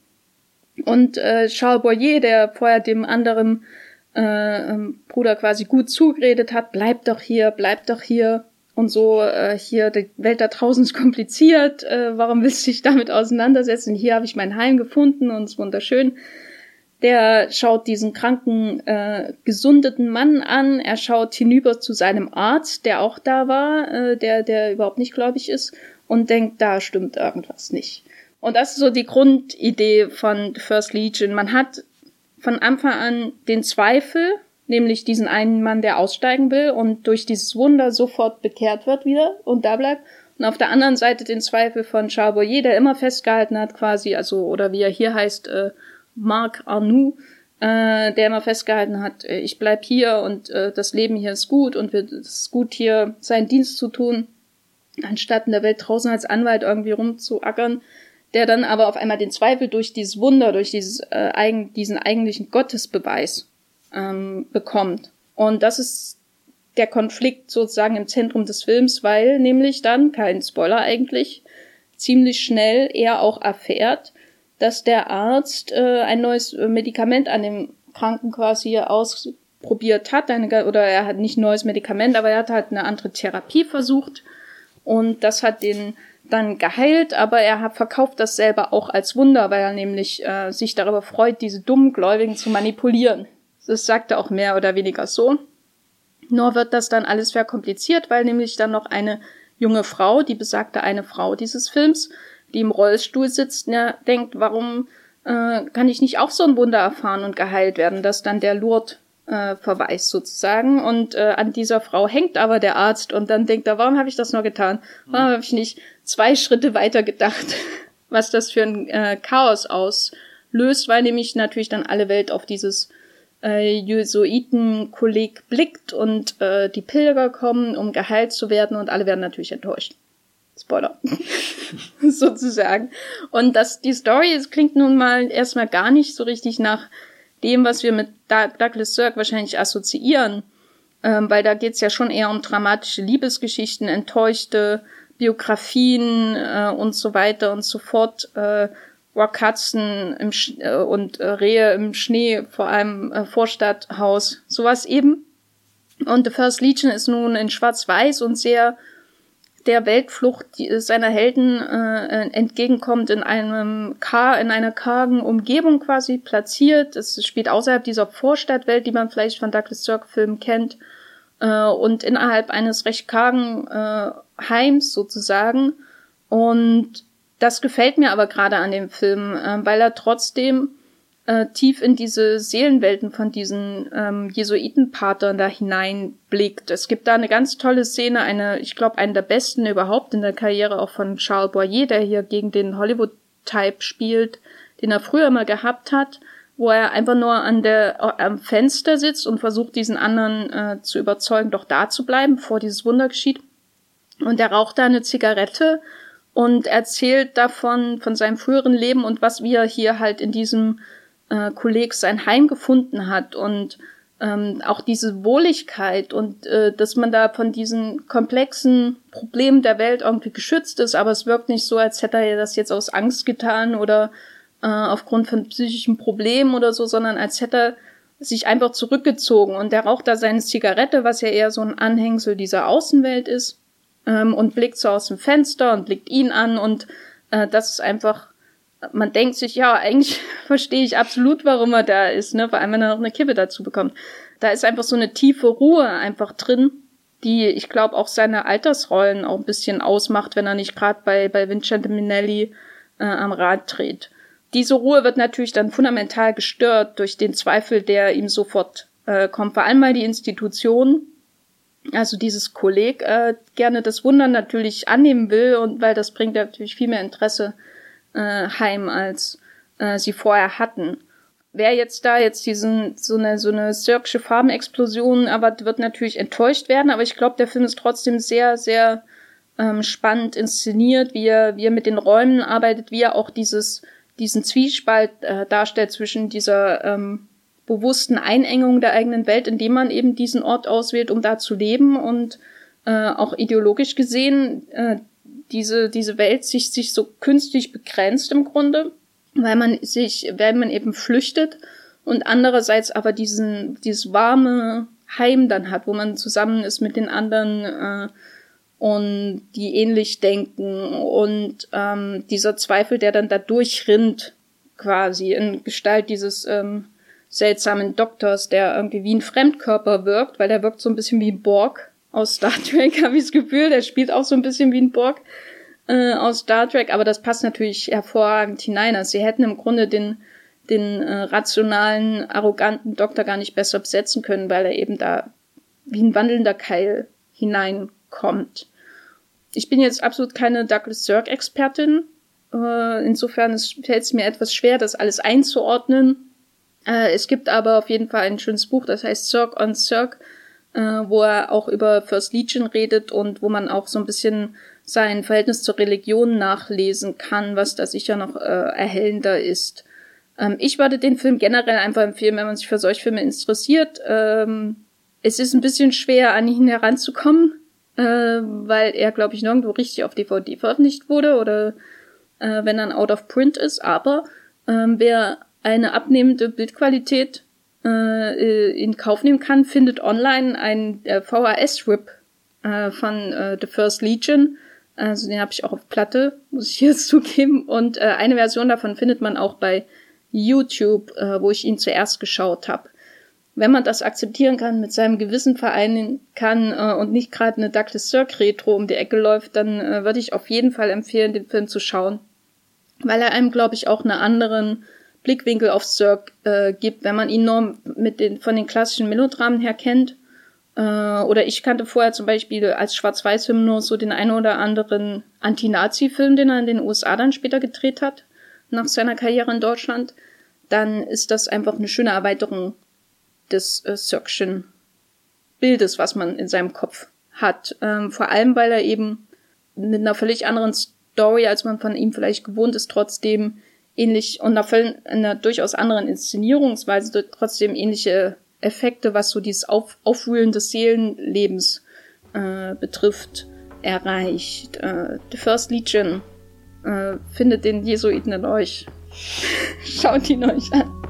Und äh, Charles Boyer, der vorher dem anderen äh, ähm, Bruder quasi gut zugeredet hat, bleib doch hier, bleib doch hier. Und so, äh, hier, die Welt da draußen ist kompliziert, äh, warum willst du dich damit auseinandersetzen? Hier habe ich mein Heim gefunden und es ist wunderschön. Der schaut diesen kranken, äh, gesundeten Mann an. Er schaut hinüber zu seinem Arzt, der auch da war, äh, der, der überhaupt nicht gläubig ist, und denkt, da stimmt irgendwas nicht. Und das ist so die Grundidee von The First Legion. Man hat von Anfang an den Zweifel, nämlich diesen einen Mann, der aussteigen will und durch dieses Wunder sofort bekehrt wird wieder und da bleibt. Und auf der anderen Seite den Zweifel von Charles Boyer, der immer festgehalten hat, quasi, also, oder wie er hier heißt, äh, Marc Arnoux, äh, der immer festgehalten hat, äh, ich bleib hier und äh, das Leben hier ist gut und es ist gut, hier seinen Dienst zu tun, anstatt in der Welt draußen als Anwalt irgendwie rumzuackern der dann aber auf einmal den Zweifel durch dieses Wunder, durch dieses, äh, eigen, diesen eigentlichen Gottesbeweis ähm, bekommt. Und das ist der Konflikt sozusagen im Zentrum des Films, weil nämlich dann, kein Spoiler eigentlich, ziemlich schnell er auch erfährt, dass der Arzt äh, ein neues Medikament an dem Kranken quasi ausprobiert hat, eine, oder er hat nicht ein neues Medikament, aber er hat halt eine andere Therapie versucht und das hat den dann geheilt, aber er hat verkauft das selber auch als Wunder, weil er nämlich äh, sich darüber freut, diese dummen Gläubigen zu manipulieren. Das sagt er auch mehr oder weniger so. Nur wird das dann alles verkompliziert, weil nämlich dann noch eine junge Frau, die besagte eine Frau dieses Films, die im Rollstuhl sitzt, ja, denkt, warum äh, kann ich nicht auch so ein Wunder erfahren und geheilt werden, dass dann der Lourdes äh, verweist sozusagen. Und äh, an dieser Frau hängt aber der Arzt und dann denkt er, warum habe ich das nur getan? Warum habe ich nicht zwei Schritte weiter gedacht, *laughs* was das für ein äh, Chaos auslöst, weil nämlich natürlich dann alle Welt auf dieses äh, Jesuitenkolleg blickt und äh, die Pilger kommen, um geheilt zu werden und alle werden natürlich enttäuscht. Spoiler. *laughs* sozusagen. Und das, die Story, es klingt nun mal erstmal gar nicht so richtig nach dem, was wir mit Douglas Sirk wahrscheinlich assoziieren. Ähm, weil da geht's ja schon eher um dramatische Liebesgeschichten, enttäuschte Biografien äh, und so weiter und so fort. Äh, Katzen im Sch äh, und äh, Rehe im Schnee vor einem äh, Vorstadthaus. Sowas eben. Und The First Legion ist nun in Schwarz-Weiß und sehr der Weltflucht seiner Helden äh, entgegenkommt in einem Kar in einer kargen Umgebung quasi platziert. Es spielt außerhalb dieser Vorstadtwelt, die man vielleicht von Douglas Sirk Filmen kennt, äh, und innerhalb eines recht kargen äh, Heims sozusagen. Und das gefällt mir aber gerade an dem Film, äh, weil er trotzdem äh, tief in diese Seelenwelten von diesen ähm, Jesuitenpatern da hineinblickt. Es gibt da eine ganz tolle Szene, eine, ich glaube, eine der besten überhaupt in der Karriere auch von Charles Boyer, der hier gegen den Hollywood-Type spielt, den er früher immer gehabt hat, wo er einfach nur an der, äh, am Fenster sitzt und versucht, diesen anderen äh, zu überzeugen, doch da zu bleiben, bevor dieses Wunder geschieht. Und er raucht da eine Zigarette und erzählt davon, von seinem früheren Leben und was wir hier halt in diesem äh, Kolleg sein Heim gefunden hat und ähm, auch diese Wohligkeit und äh, dass man da von diesen komplexen Problemen der Welt irgendwie geschützt ist, aber es wirkt nicht so, als hätte er das jetzt aus Angst getan oder äh, aufgrund von psychischen Problemen oder so, sondern als hätte er sich einfach zurückgezogen und er raucht da seine Zigarette, was ja eher so ein Anhängsel dieser Außenwelt ist, ähm, und blickt so aus dem Fenster und blickt ihn an und äh, das ist einfach man denkt sich, ja, eigentlich *laughs* verstehe ich absolut, warum er da ist, ne? Vor allem, wenn er noch eine Kippe dazu bekommt. Da ist einfach so eine tiefe Ruhe einfach drin, die, ich glaube, auch seine Altersrollen auch ein bisschen ausmacht, wenn er nicht gerade bei, bei Vincente Minelli äh, am Rad dreht. Diese Ruhe wird natürlich dann fundamental gestört durch den Zweifel, der ihm sofort äh, kommt. Vor allem, weil die Institution, also dieses Kolleg, äh, gerne das Wunder natürlich annehmen will und weil das bringt natürlich viel mehr Interesse äh, heim, als äh, sie vorher hatten. Wer jetzt da jetzt diesen so eine so eine Cirque Farbenexplosion erwartet, wird natürlich enttäuscht werden, aber ich glaube, der Film ist trotzdem sehr sehr ähm, spannend inszeniert, wie er wie er mit den Räumen arbeitet, wie er auch dieses diesen Zwiespalt äh, darstellt zwischen dieser ähm, bewussten Einengung der eigenen Welt, indem man eben diesen Ort auswählt, um da zu leben und äh, auch ideologisch gesehen äh, diese, diese Welt sich, sich so künstlich begrenzt im Grunde, weil man sich, wenn man eben flüchtet und andererseits aber diesen, dieses warme Heim dann hat, wo man zusammen ist mit den anderen äh, und die ähnlich denken und ähm, dieser Zweifel, der dann da durchrinnt, quasi in Gestalt dieses ähm, seltsamen Doktors, der irgendwie wie ein Fremdkörper wirkt, weil der wirkt so ein bisschen wie Borg aus Star Trek, *laughs* habe ich das Gefühl. Der spielt auch so ein bisschen wie ein Borg äh, aus Star Trek, aber das passt natürlich hervorragend hinein. Also sie hätten im Grunde den, den äh, rationalen, arroganten Doktor gar nicht besser besetzen können, weil er eben da wie ein wandelnder Keil hineinkommt. Ich bin jetzt absolut keine Douglas Sirk-Expertin. Äh, insofern fällt es mir etwas schwer, das alles einzuordnen. Äh, es gibt aber auf jeden Fall ein schönes Buch, das heißt Cirque on Cirque, äh, wo er auch über First Legion redet und wo man auch so ein bisschen sein Verhältnis zur Religion nachlesen kann, was da sicher noch äh, erhellender ist. Ähm, ich würde den Film generell einfach empfehlen, wenn man sich für solche Filme interessiert. Ähm, es ist ein bisschen schwer, an ihn heranzukommen, äh, weil er, glaube ich, nirgendwo richtig auf DVD veröffentlicht wurde oder äh, wenn dann out of print ist. Aber ähm, wer eine abnehmende Bildqualität äh, in Kauf nehmen kann, findet online ein äh, VHS-Rip äh, von äh, The First Legion. Also den habe ich auch auf Platte, muss ich *laughs* jetzt zugeben. Und äh, eine Version davon findet man auch bei YouTube, äh, wo ich ihn zuerst geschaut habe. Wenn man das akzeptieren kann, mit seinem Gewissen vereinen kann äh, und nicht gerade eine Douglas Sirk Retro um die Ecke läuft, dann äh, würde ich auf jeden Fall empfehlen, den Film zu schauen, weil er einem, glaube ich, auch einen anderen Blickwinkel auf Sirk äh, gibt, wenn man ihn nur mit den von den klassischen Melodramen her kennt. Äh, oder ich kannte vorher zum Beispiel als Schwarz-Weiß-Film nur so den einen oder anderen Anti-Nazi-Film, den er in den USA dann später gedreht hat nach seiner Karriere in Deutschland, dann ist das einfach eine schöne Erweiterung des äh, Cirction Bildes, was man in seinem Kopf hat. Ähm, vor allem, weil er eben mit einer völlig anderen Story, als man von ihm vielleicht gewohnt ist, trotzdem ähnlich und völlig, einer durchaus anderen Inszenierungsweise trotzdem ähnliche Effekte, was so dieses Auf, Aufwühlen des Seelenlebens äh, betrifft, erreicht. Äh, The First Legion äh, findet den Jesuiten in euch. *laughs* Schaut ihn euch an.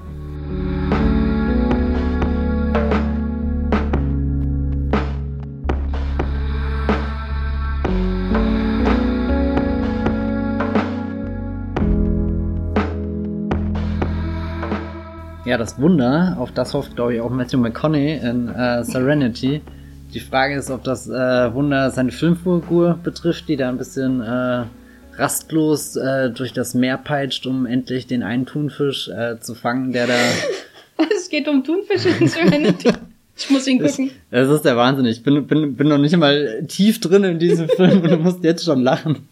Ja, das Wunder, auf das hofft, glaube ich, auch Matthew McConaughey in äh, Serenity. Die Frage ist, ob das äh, Wunder seine Filmfigur betrifft, die da ein bisschen äh, rastlos äh, durch das Meer peitscht, um endlich den einen Thunfisch äh, zu fangen, der da. *laughs* es geht um Thunfische in Serenity. Ich muss ihn *laughs* gucken. Das, ist der Wahnsinn. Ich bin, bin, bin noch nicht einmal tief drin in diesem Film und du musst jetzt schon lachen.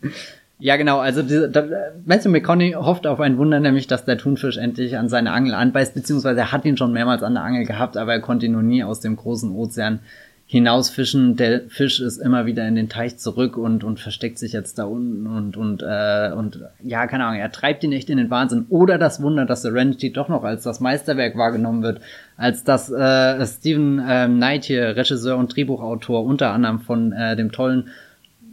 Ja, genau. Also da, Matthew McConaughey hofft auf ein Wunder, nämlich, dass der Thunfisch endlich an seine Angel anbeißt, beziehungsweise er hat ihn schon mehrmals an der Angel gehabt, aber er konnte ihn noch nie aus dem großen Ozean hinausfischen. Der Fisch ist immer wieder in den Teich zurück und, und versteckt sich jetzt da unten und, und, äh, und ja, keine Ahnung, er treibt ihn echt in den Wahnsinn. Oder das Wunder, dass Serenity doch noch als das Meisterwerk wahrgenommen wird, als dass äh, Stephen äh, Knight hier, Regisseur und Drehbuchautor, unter anderem von äh, dem tollen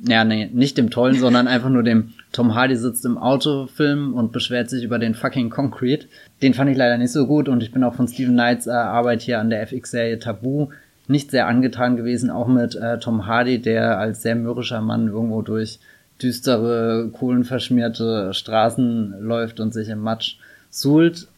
ja, nee, nicht dem tollen, sondern einfach nur dem Tom Hardy sitzt im Autofilm und beschwert sich über den fucking Concrete. Den fand ich leider nicht so gut und ich bin auch von Stephen Knights äh, Arbeit hier an der FX-Serie Tabu nicht sehr angetan gewesen, auch mit äh, Tom Hardy, der als sehr mürrischer Mann irgendwo durch düstere, kohlenverschmierte Straßen läuft und sich im Matsch suhlt.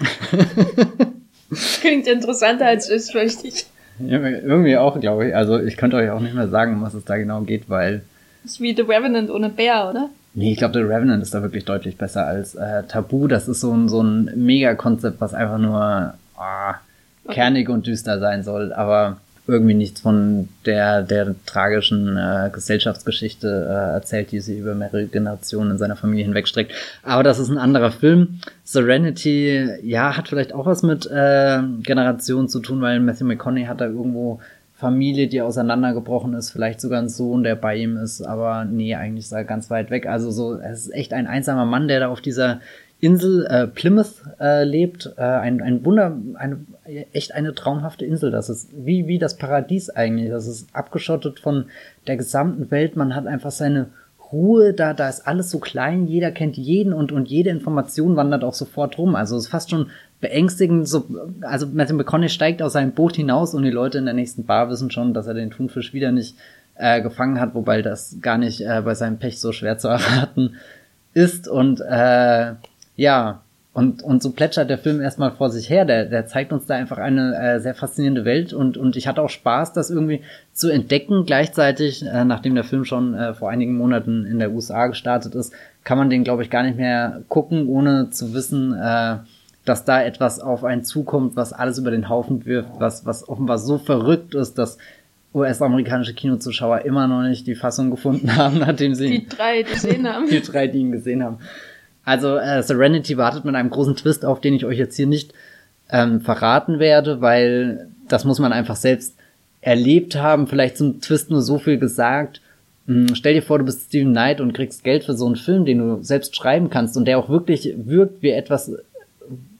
*laughs* Klingt interessanter als ist, fürchte ich. Ja, irgendwie auch, glaube ich. Also ich könnte euch auch nicht mehr sagen, um was es da genau geht, weil. Das ist wie The Revenant ohne Bär, oder? Nee, ich glaube, The Revenant ist da wirklich deutlich besser als äh, Tabu. Das ist so ein, so ein Mega-Konzept, was einfach nur oh, kernig und düster sein soll, aber irgendwie nichts von der, der tragischen äh, Gesellschaftsgeschichte äh, erzählt, die sie über mehrere Generationen in seiner Familie hinwegstreckt. Aber das ist ein anderer Film. Serenity, ja, hat vielleicht auch was mit äh, Generationen zu tun, weil Matthew McConaughey hat da irgendwo Familie, die auseinandergebrochen ist, vielleicht sogar ein Sohn, der bei ihm ist, aber nee, eigentlich ist er ganz weit weg. Also so, es ist echt ein einsamer Mann, der da auf dieser Insel äh, Plymouth äh, lebt. Äh, ein, ein Wunder, eine, echt eine traumhafte Insel. Das ist wie, wie das Paradies eigentlich. Das ist abgeschottet von der gesamten Welt. Man hat einfach seine Ruhe da, da ist alles so klein, jeder kennt jeden und, und jede Information wandert auch sofort rum. Also es ist fast schon beängstigend. So, also Matthew McConaughey steigt aus seinem Boot hinaus und die Leute in der nächsten Bar wissen schon, dass er den Thunfisch wieder nicht äh, gefangen hat, wobei das gar nicht äh, bei seinem Pech so schwer zu erraten ist. Und äh, ja, und, und so plätschert der Film erstmal vor sich her. Der, der zeigt uns da einfach eine äh, sehr faszinierende Welt und, und ich hatte auch Spaß, das irgendwie zu entdecken. Gleichzeitig, äh, nachdem der Film schon äh, vor einigen Monaten in der USA gestartet ist, kann man den, glaube ich, gar nicht mehr gucken, ohne zu wissen, äh, dass da etwas auf einen zukommt, was alles über den Haufen wirft, was, was offenbar so verrückt ist, dass US-amerikanische Kinozuschauer immer noch nicht die Fassung gefunden *laughs* haben, nachdem sie die drei gesehen haben. *laughs* die drei, die ihn gesehen haben. Also äh, Serenity wartet mit einem großen Twist auf, den ich euch jetzt hier nicht ähm, verraten werde, weil das muss man einfach selbst erlebt haben. Vielleicht zum Twist nur so viel gesagt. Hm, stell dir vor, du bist Steven Knight und kriegst Geld für so einen Film, den du selbst schreiben kannst und der auch wirklich wirkt wie etwas,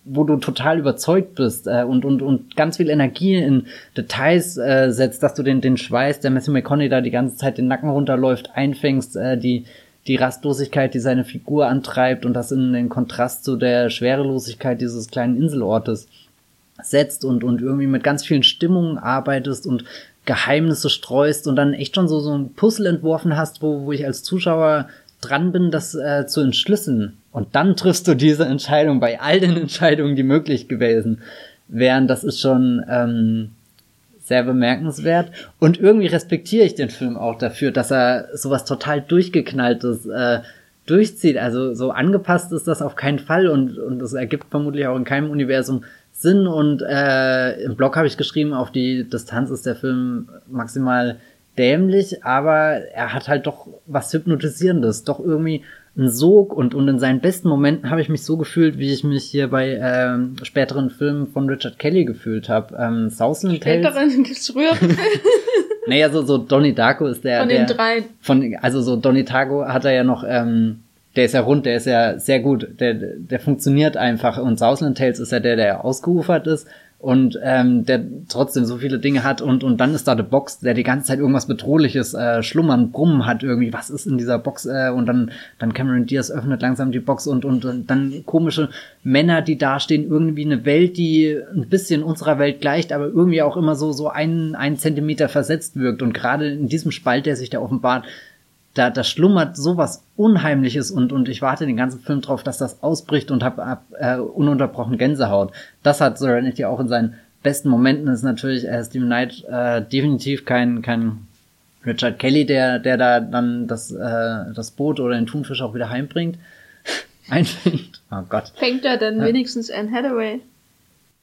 wo du total überzeugt bist äh, und, und, und ganz viel Energie in Details äh, setzt, dass du den, den Schweiß, der Matthew McConaughey da die ganze Zeit den Nacken runterläuft, einfängst, äh, die, die Rastlosigkeit, die seine Figur antreibt und das in den Kontrast zu der Schwerelosigkeit dieses kleinen Inselortes setzt und, und irgendwie mit ganz vielen Stimmungen arbeitest und Geheimnisse streust und dann echt schon so, so ein Puzzle entworfen hast, wo, wo ich als Zuschauer dran bin, das äh, zu entschlüsseln. Und dann triffst du diese Entscheidung bei all den *laughs* Entscheidungen, die möglich gewesen wären. Das ist schon ähm, sehr bemerkenswert. Und irgendwie respektiere ich den Film auch dafür, dass er sowas total durchgeknalltes äh, durchzieht. Also so angepasst ist das auf keinen Fall und, und das ergibt vermutlich auch in keinem Universum Sinn. Und äh, im Blog habe ich geschrieben, auf die Distanz ist der Film maximal dämlich, aber er hat halt doch was Hypnotisierendes, doch irgendwie ein Sog und, und in seinen besten Momenten habe ich mich so gefühlt, wie ich mich hier bei ähm, späteren Filmen von Richard Kelly gefühlt habe. Ähm, Southland Späteren *laughs* gibt's früher. *laughs* naja, so, so Donnie Darko ist der. Von der, den drei. Von, also so Donnie Darko hat er ja noch, ähm, der ist ja rund, der ist ja sehr gut, der, der funktioniert einfach und Southland Tales ist ja der, der ausgeufert ist und ähm, der trotzdem so viele Dinge hat und und dann ist da der Box, der die ganze Zeit irgendwas bedrohliches äh, schlummern, brummen hat irgendwie, was ist in dieser Box? Äh, und dann dann Cameron Diaz öffnet langsam die Box und und, und dann komische Männer, die dastehen, irgendwie eine Welt, die ein bisschen unserer Welt gleicht, aber irgendwie auch immer so so einen einen Zentimeter versetzt wirkt. Und gerade in diesem Spalt, der sich da offenbart, da, da schlummert sowas Unheimliches und, und ich warte den ganzen Film drauf, dass das ausbricht und hab, hab äh, ununterbrochen Gänsehaut. Das hat Serenity auch in seinen besten Momenten. ist natürlich äh, Steven Knight äh, definitiv kein, kein Richard Kelly, der, der da dann das, äh, das Boot oder den Thunfisch auch wieder heimbringt. *laughs* Einfängt. Oh Gott. Fängt er dann ja. wenigstens Anne Hathaway?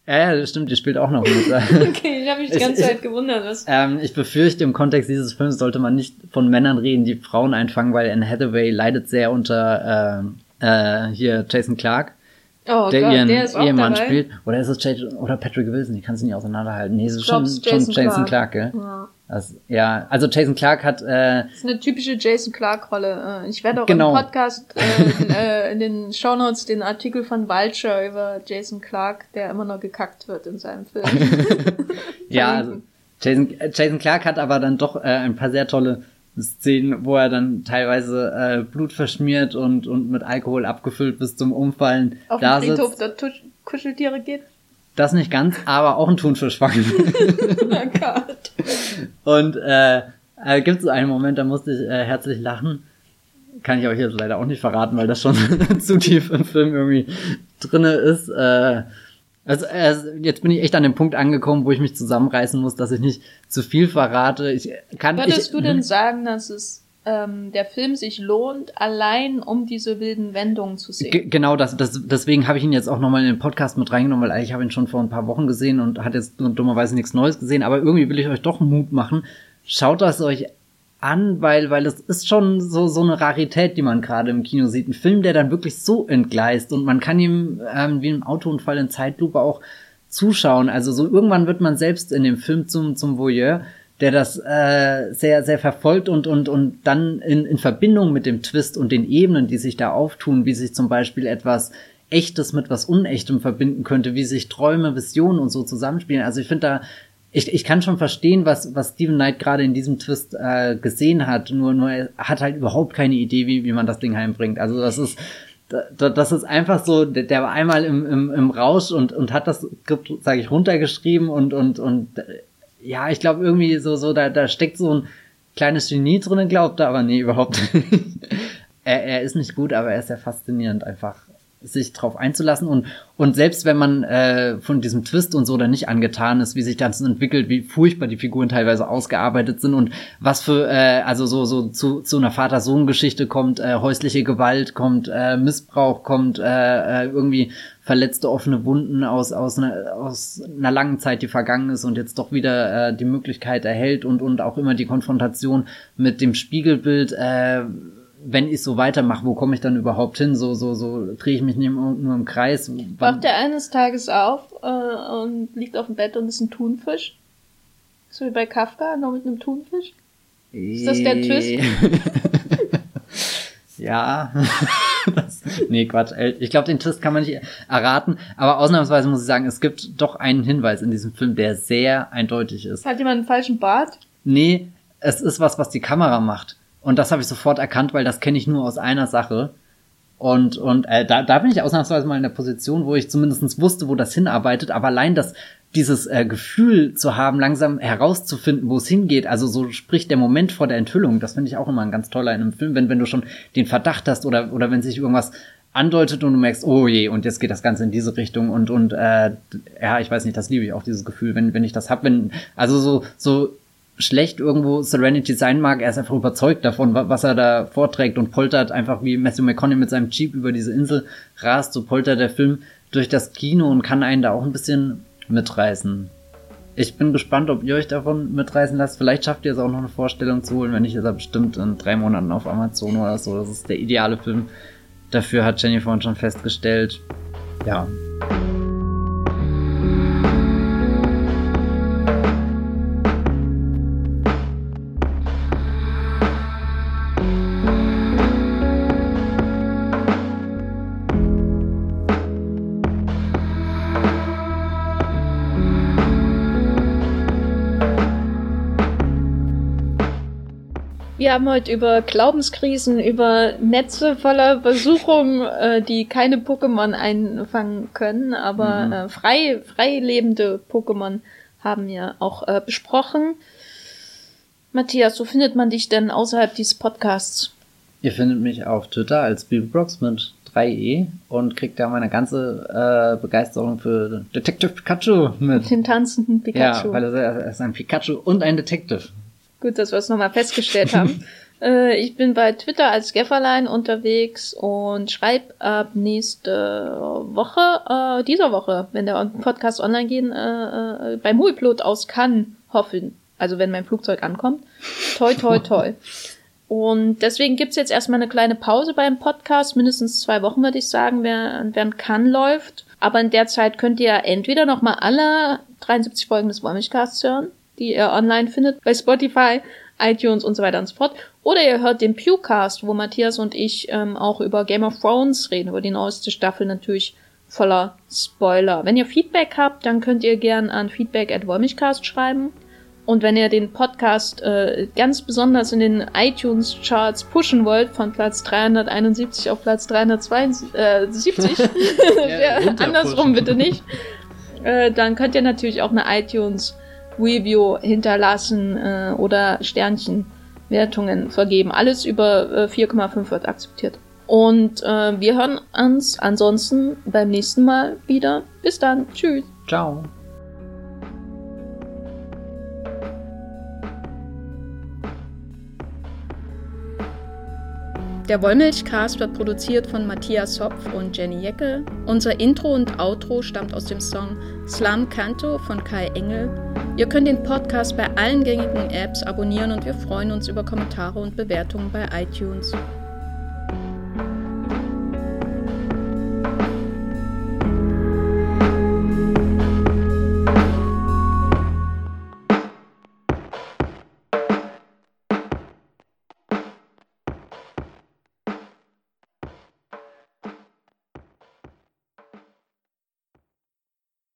Ja, ja, das stimmt, die spielt auch noch mit. *laughs* *laughs* okay, ich habe mich die ganze ich, Zeit gewundert. Was ähm, ich befürchte, im Kontext dieses Films sollte man nicht von Männern reden, die Frauen einfangen, weil Anne Hathaway leidet sehr unter äh, äh, hier Jason Clark. Oh der Gott, ihren der Ehemann spielt. Oder ist es Jason, oder Patrick Wilson, die kannst du nicht auseinanderhalten. Nee, es ist schon, schon Jason, Jason Clark, Clark gell? Ja. Also, ja, also Jason Clark hat. Äh, das ist eine typische Jason Clark-Rolle. Äh, ich werde auch genau. im Podcast äh, in, *laughs* äh, in den Shownotes den Artikel von Vulture über Jason Clark, der immer noch gekackt wird in seinem Film. *laughs* ja, *laughs* also Jason, Jason Clark hat aber dann doch äh, ein paar sehr tolle Szenen, wo er dann teilweise äh, Blut verschmiert und, und mit Alkohol abgefüllt bis zum Umfallen Auf da dem Friedhof der Kuscheltiere geht. Das nicht ganz, aber auch ein Thunfisch fangen. *laughs* oh *laughs* Gott. Und äh, äh, gibt es einen Moment, da musste ich äh, herzlich lachen. Kann ich euch jetzt leider auch nicht verraten, weil das schon *laughs* zu tief im Film irgendwie drinne ist. Äh, also, also jetzt bin ich echt an dem Punkt angekommen, wo ich mich zusammenreißen muss, dass ich nicht zu viel verrate. Ich kann. Würdest ich, du denn sagen, dass es ähm, der Film sich lohnt, allein um diese wilden Wendungen zu sehen. Genau, das, das, deswegen habe ich ihn jetzt auch nochmal in den Podcast mit reingenommen, weil ich habe ihn schon vor ein paar Wochen gesehen und hat jetzt dummerweise nichts Neues gesehen, aber irgendwie will ich euch doch Mut machen. Schaut das euch an, weil, weil es ist schon so, so eine Rarität, die man gerade im Kino sieht. Ein Film, der dann wirklich so entgleist und man kann ihm ähm, wie im Autounfall in Zeitlupe auch zuschauen. Also so irgendwann wird man selbst in dem Film zum, zum Voyeur der das äh, sehr, sehr verfolgt und, und, und dann in, in Verbindung mit dem Twist und den Ebenen, die sich da auftun, wie sich zum Beispiel etwas Echtes mit was Unechtem verbinden könnte, wie sich Träume, Visionen und so zusammenspielen. Also ich finde da, ich, ich kann schon verstehen, was, was Steven Knight gerade in diesem Twist äh, gesehen hat, nur, nur er hat halt überhaupt keine Idee, wie, wie man das Ding heimbringt. Also das ist, das ist einfach so, der war einmal im, im, im Rausch und, und hat das Skript, sage ich, runtergeschrieben und, und, und ja, ich glaube irgendwie so, so, da, da steckt so ein kleines Genie drinnen, glaubt er, aber nee, überhaupt *laughs* nicht. er, er ist nicht gut, aber er ist ja faszinierend einfach sich drauf einzulassen. Und und selbst wenn man äh, von diesem Twist und so dann nicht angetan ist, wie sich das entwickelt, wie furchtbar die Figuren teilweise ausgearbeitet sind und was für äh, also so so zu zu einer Vater-Sohn-Geschichte kommt, äh, häusliche Gewalt kommt, äh, Missbrauch kommt, äh, äh, irgendwie verletzte offene Wunden aus aus einer aus einer langen Zeit, die vergangen ist und jetzt doch wieder äh, die Möglichkeit erhält und und auch immer die Konfrontation mit dem Spiegelbild äh, wenn ich so weitermache, wo komme ich dann überhaupt hin? So, so, so drehe ich mich nur, nur im Kreis. Wacht er eines Tages auf äh, und liegt auf dem Bett und ist ein Thunfisch? So wie bei Kafka, nur mit einem Thunfisch? Ist das der Twist? *laughs* Ja. *laughs* das, nee, Quatsch. Ich glaube, den Twist kann man nicht erraten. Aber ausnahmsweise muss ich sagen, es gibt doch einen Hinweis in diesem Film, der sehr eindeutig ist. Hat jemand einen falschen Bart? Nee, es ist was, was die Kamera macht. Und das habe ich sofort erkannt, weil das kenne ich nur aus einer Sache. Und, und äh, da, da bin ich ausnahmsweise mal in der Position, wo ich zumindest wusste, wo das hinarbeitet. Aber allein das, dieses äh, Gefühl zu haben, langsam herauszufinden, wo es hingeht, also so spricht der Moment vor der Enthüllung, das finde ich auch immer ein ganz toller in einem Film, wenn, wenn du schon den Verdacht hast oder, oder wenn sich irgendwas andeutet und du merkst, oh je, und jetzt geht das Ganze in diese Richtung und, und äh, ja, ich weiß nicht, das liebe ich auch, dieses Gefühl, wenn, wenn ich das hab, wenn, also so, so schlecht irgendwo Serenity sein mag, er ist einfach überzeugt davon, was er da vorträgt und poltert einfach wie Matthew McConaughey mit seinem Jeep über diese Insel rast, so poltert der Film durch das Kino und kann einen da auch ein bisschen mitreißen. Ich bin gespannt, ob ihr euch davon mitreißen lasst. Vielleicht schafft ihr es auch noch eine Vorstellung zu holen. Wenn nicht, ist er bestimmt in drei Monaten auf Amazon oder so. Das ist der ideale Film. Dafür hat Jenny vorhin schon festgestellt. Ja. Wir haben heute über Glaubenskrisen, über Netze voller Versuchungen, äh, die keine Pokémon einfangen können, aber mhm. äh, frei, frei lebende Pokémon haben wir auch äh, besprochen. Matthias, wo findet man dich denn außerhalb dieses Podcasts? Ihr findet mich auf Twitter als Bibelbrox mit 3e und kriegt da meine ganze äh, Begeisterung für Detective Pikachu mit. Den tanzenden Pikachu. Ja, weil er ist ein Pikachu und ein Detective. Gut, dass wir es nochmal festgestellt haben. *laughs* äh, ich bin bei Twitter als Gefferlein unterwegs und schreibe ab nächste Woche, äh, dieser Woche, wenn der Podcast online geht, äh, äh, beim Huiplot aus Cannes hoffen. Also wenn mein Flugzeug ankommt. Toi, toi, toi. Und deswegen gibt's jetzt erstmal eine kleine Pause beim Podcast, mindestens zwei Wochen würde ich sagen, während, während Cannes läuft. Aber in der Zeit könnt ihr entweder nochmal alle 73 Folgen des Wollmilchcasts hören die ihr online findet, bei Spotify, iTunes und so weiter und so fort. Oder ihr hört den Pewcast, wo Matthias und ich ähm, auch über Game of Thrones reden, über die neueste Staffel natürlich voller Spoiler. Wenn ihr Feedback habt, dann könnt ihr gern an feedback at schreiben. Und wenn ihr den Podcast äh, ganz besonders in den iTunes-Charts pushen wollt, von Platz 371 auf Platz 372, äh, *laughs* ja, *laughs* andersrum bitte nicht, äh, dann könnt ihr natürlich auch eine iTunes Review hinterlassen äh, oder Sternchenwertungen vergeben. Alles über äh, 4,5 wird akzeptiert. Und äh, wir hören uns ansonsten beim nächsten Mal wieder. Bis dann. Tschüss. Ciao. Der Wollmilchcast wird produziert von Matthias Hopf und Jenny Jeckel. Unser Intro und Outro stammt aus dem Song Slam Canto von Kai Engel. Ihr könnt den Podcast bei allen gängigen Apps abonnieren und wir freuen uns über Kommentare und Bewertungen bei iTunes.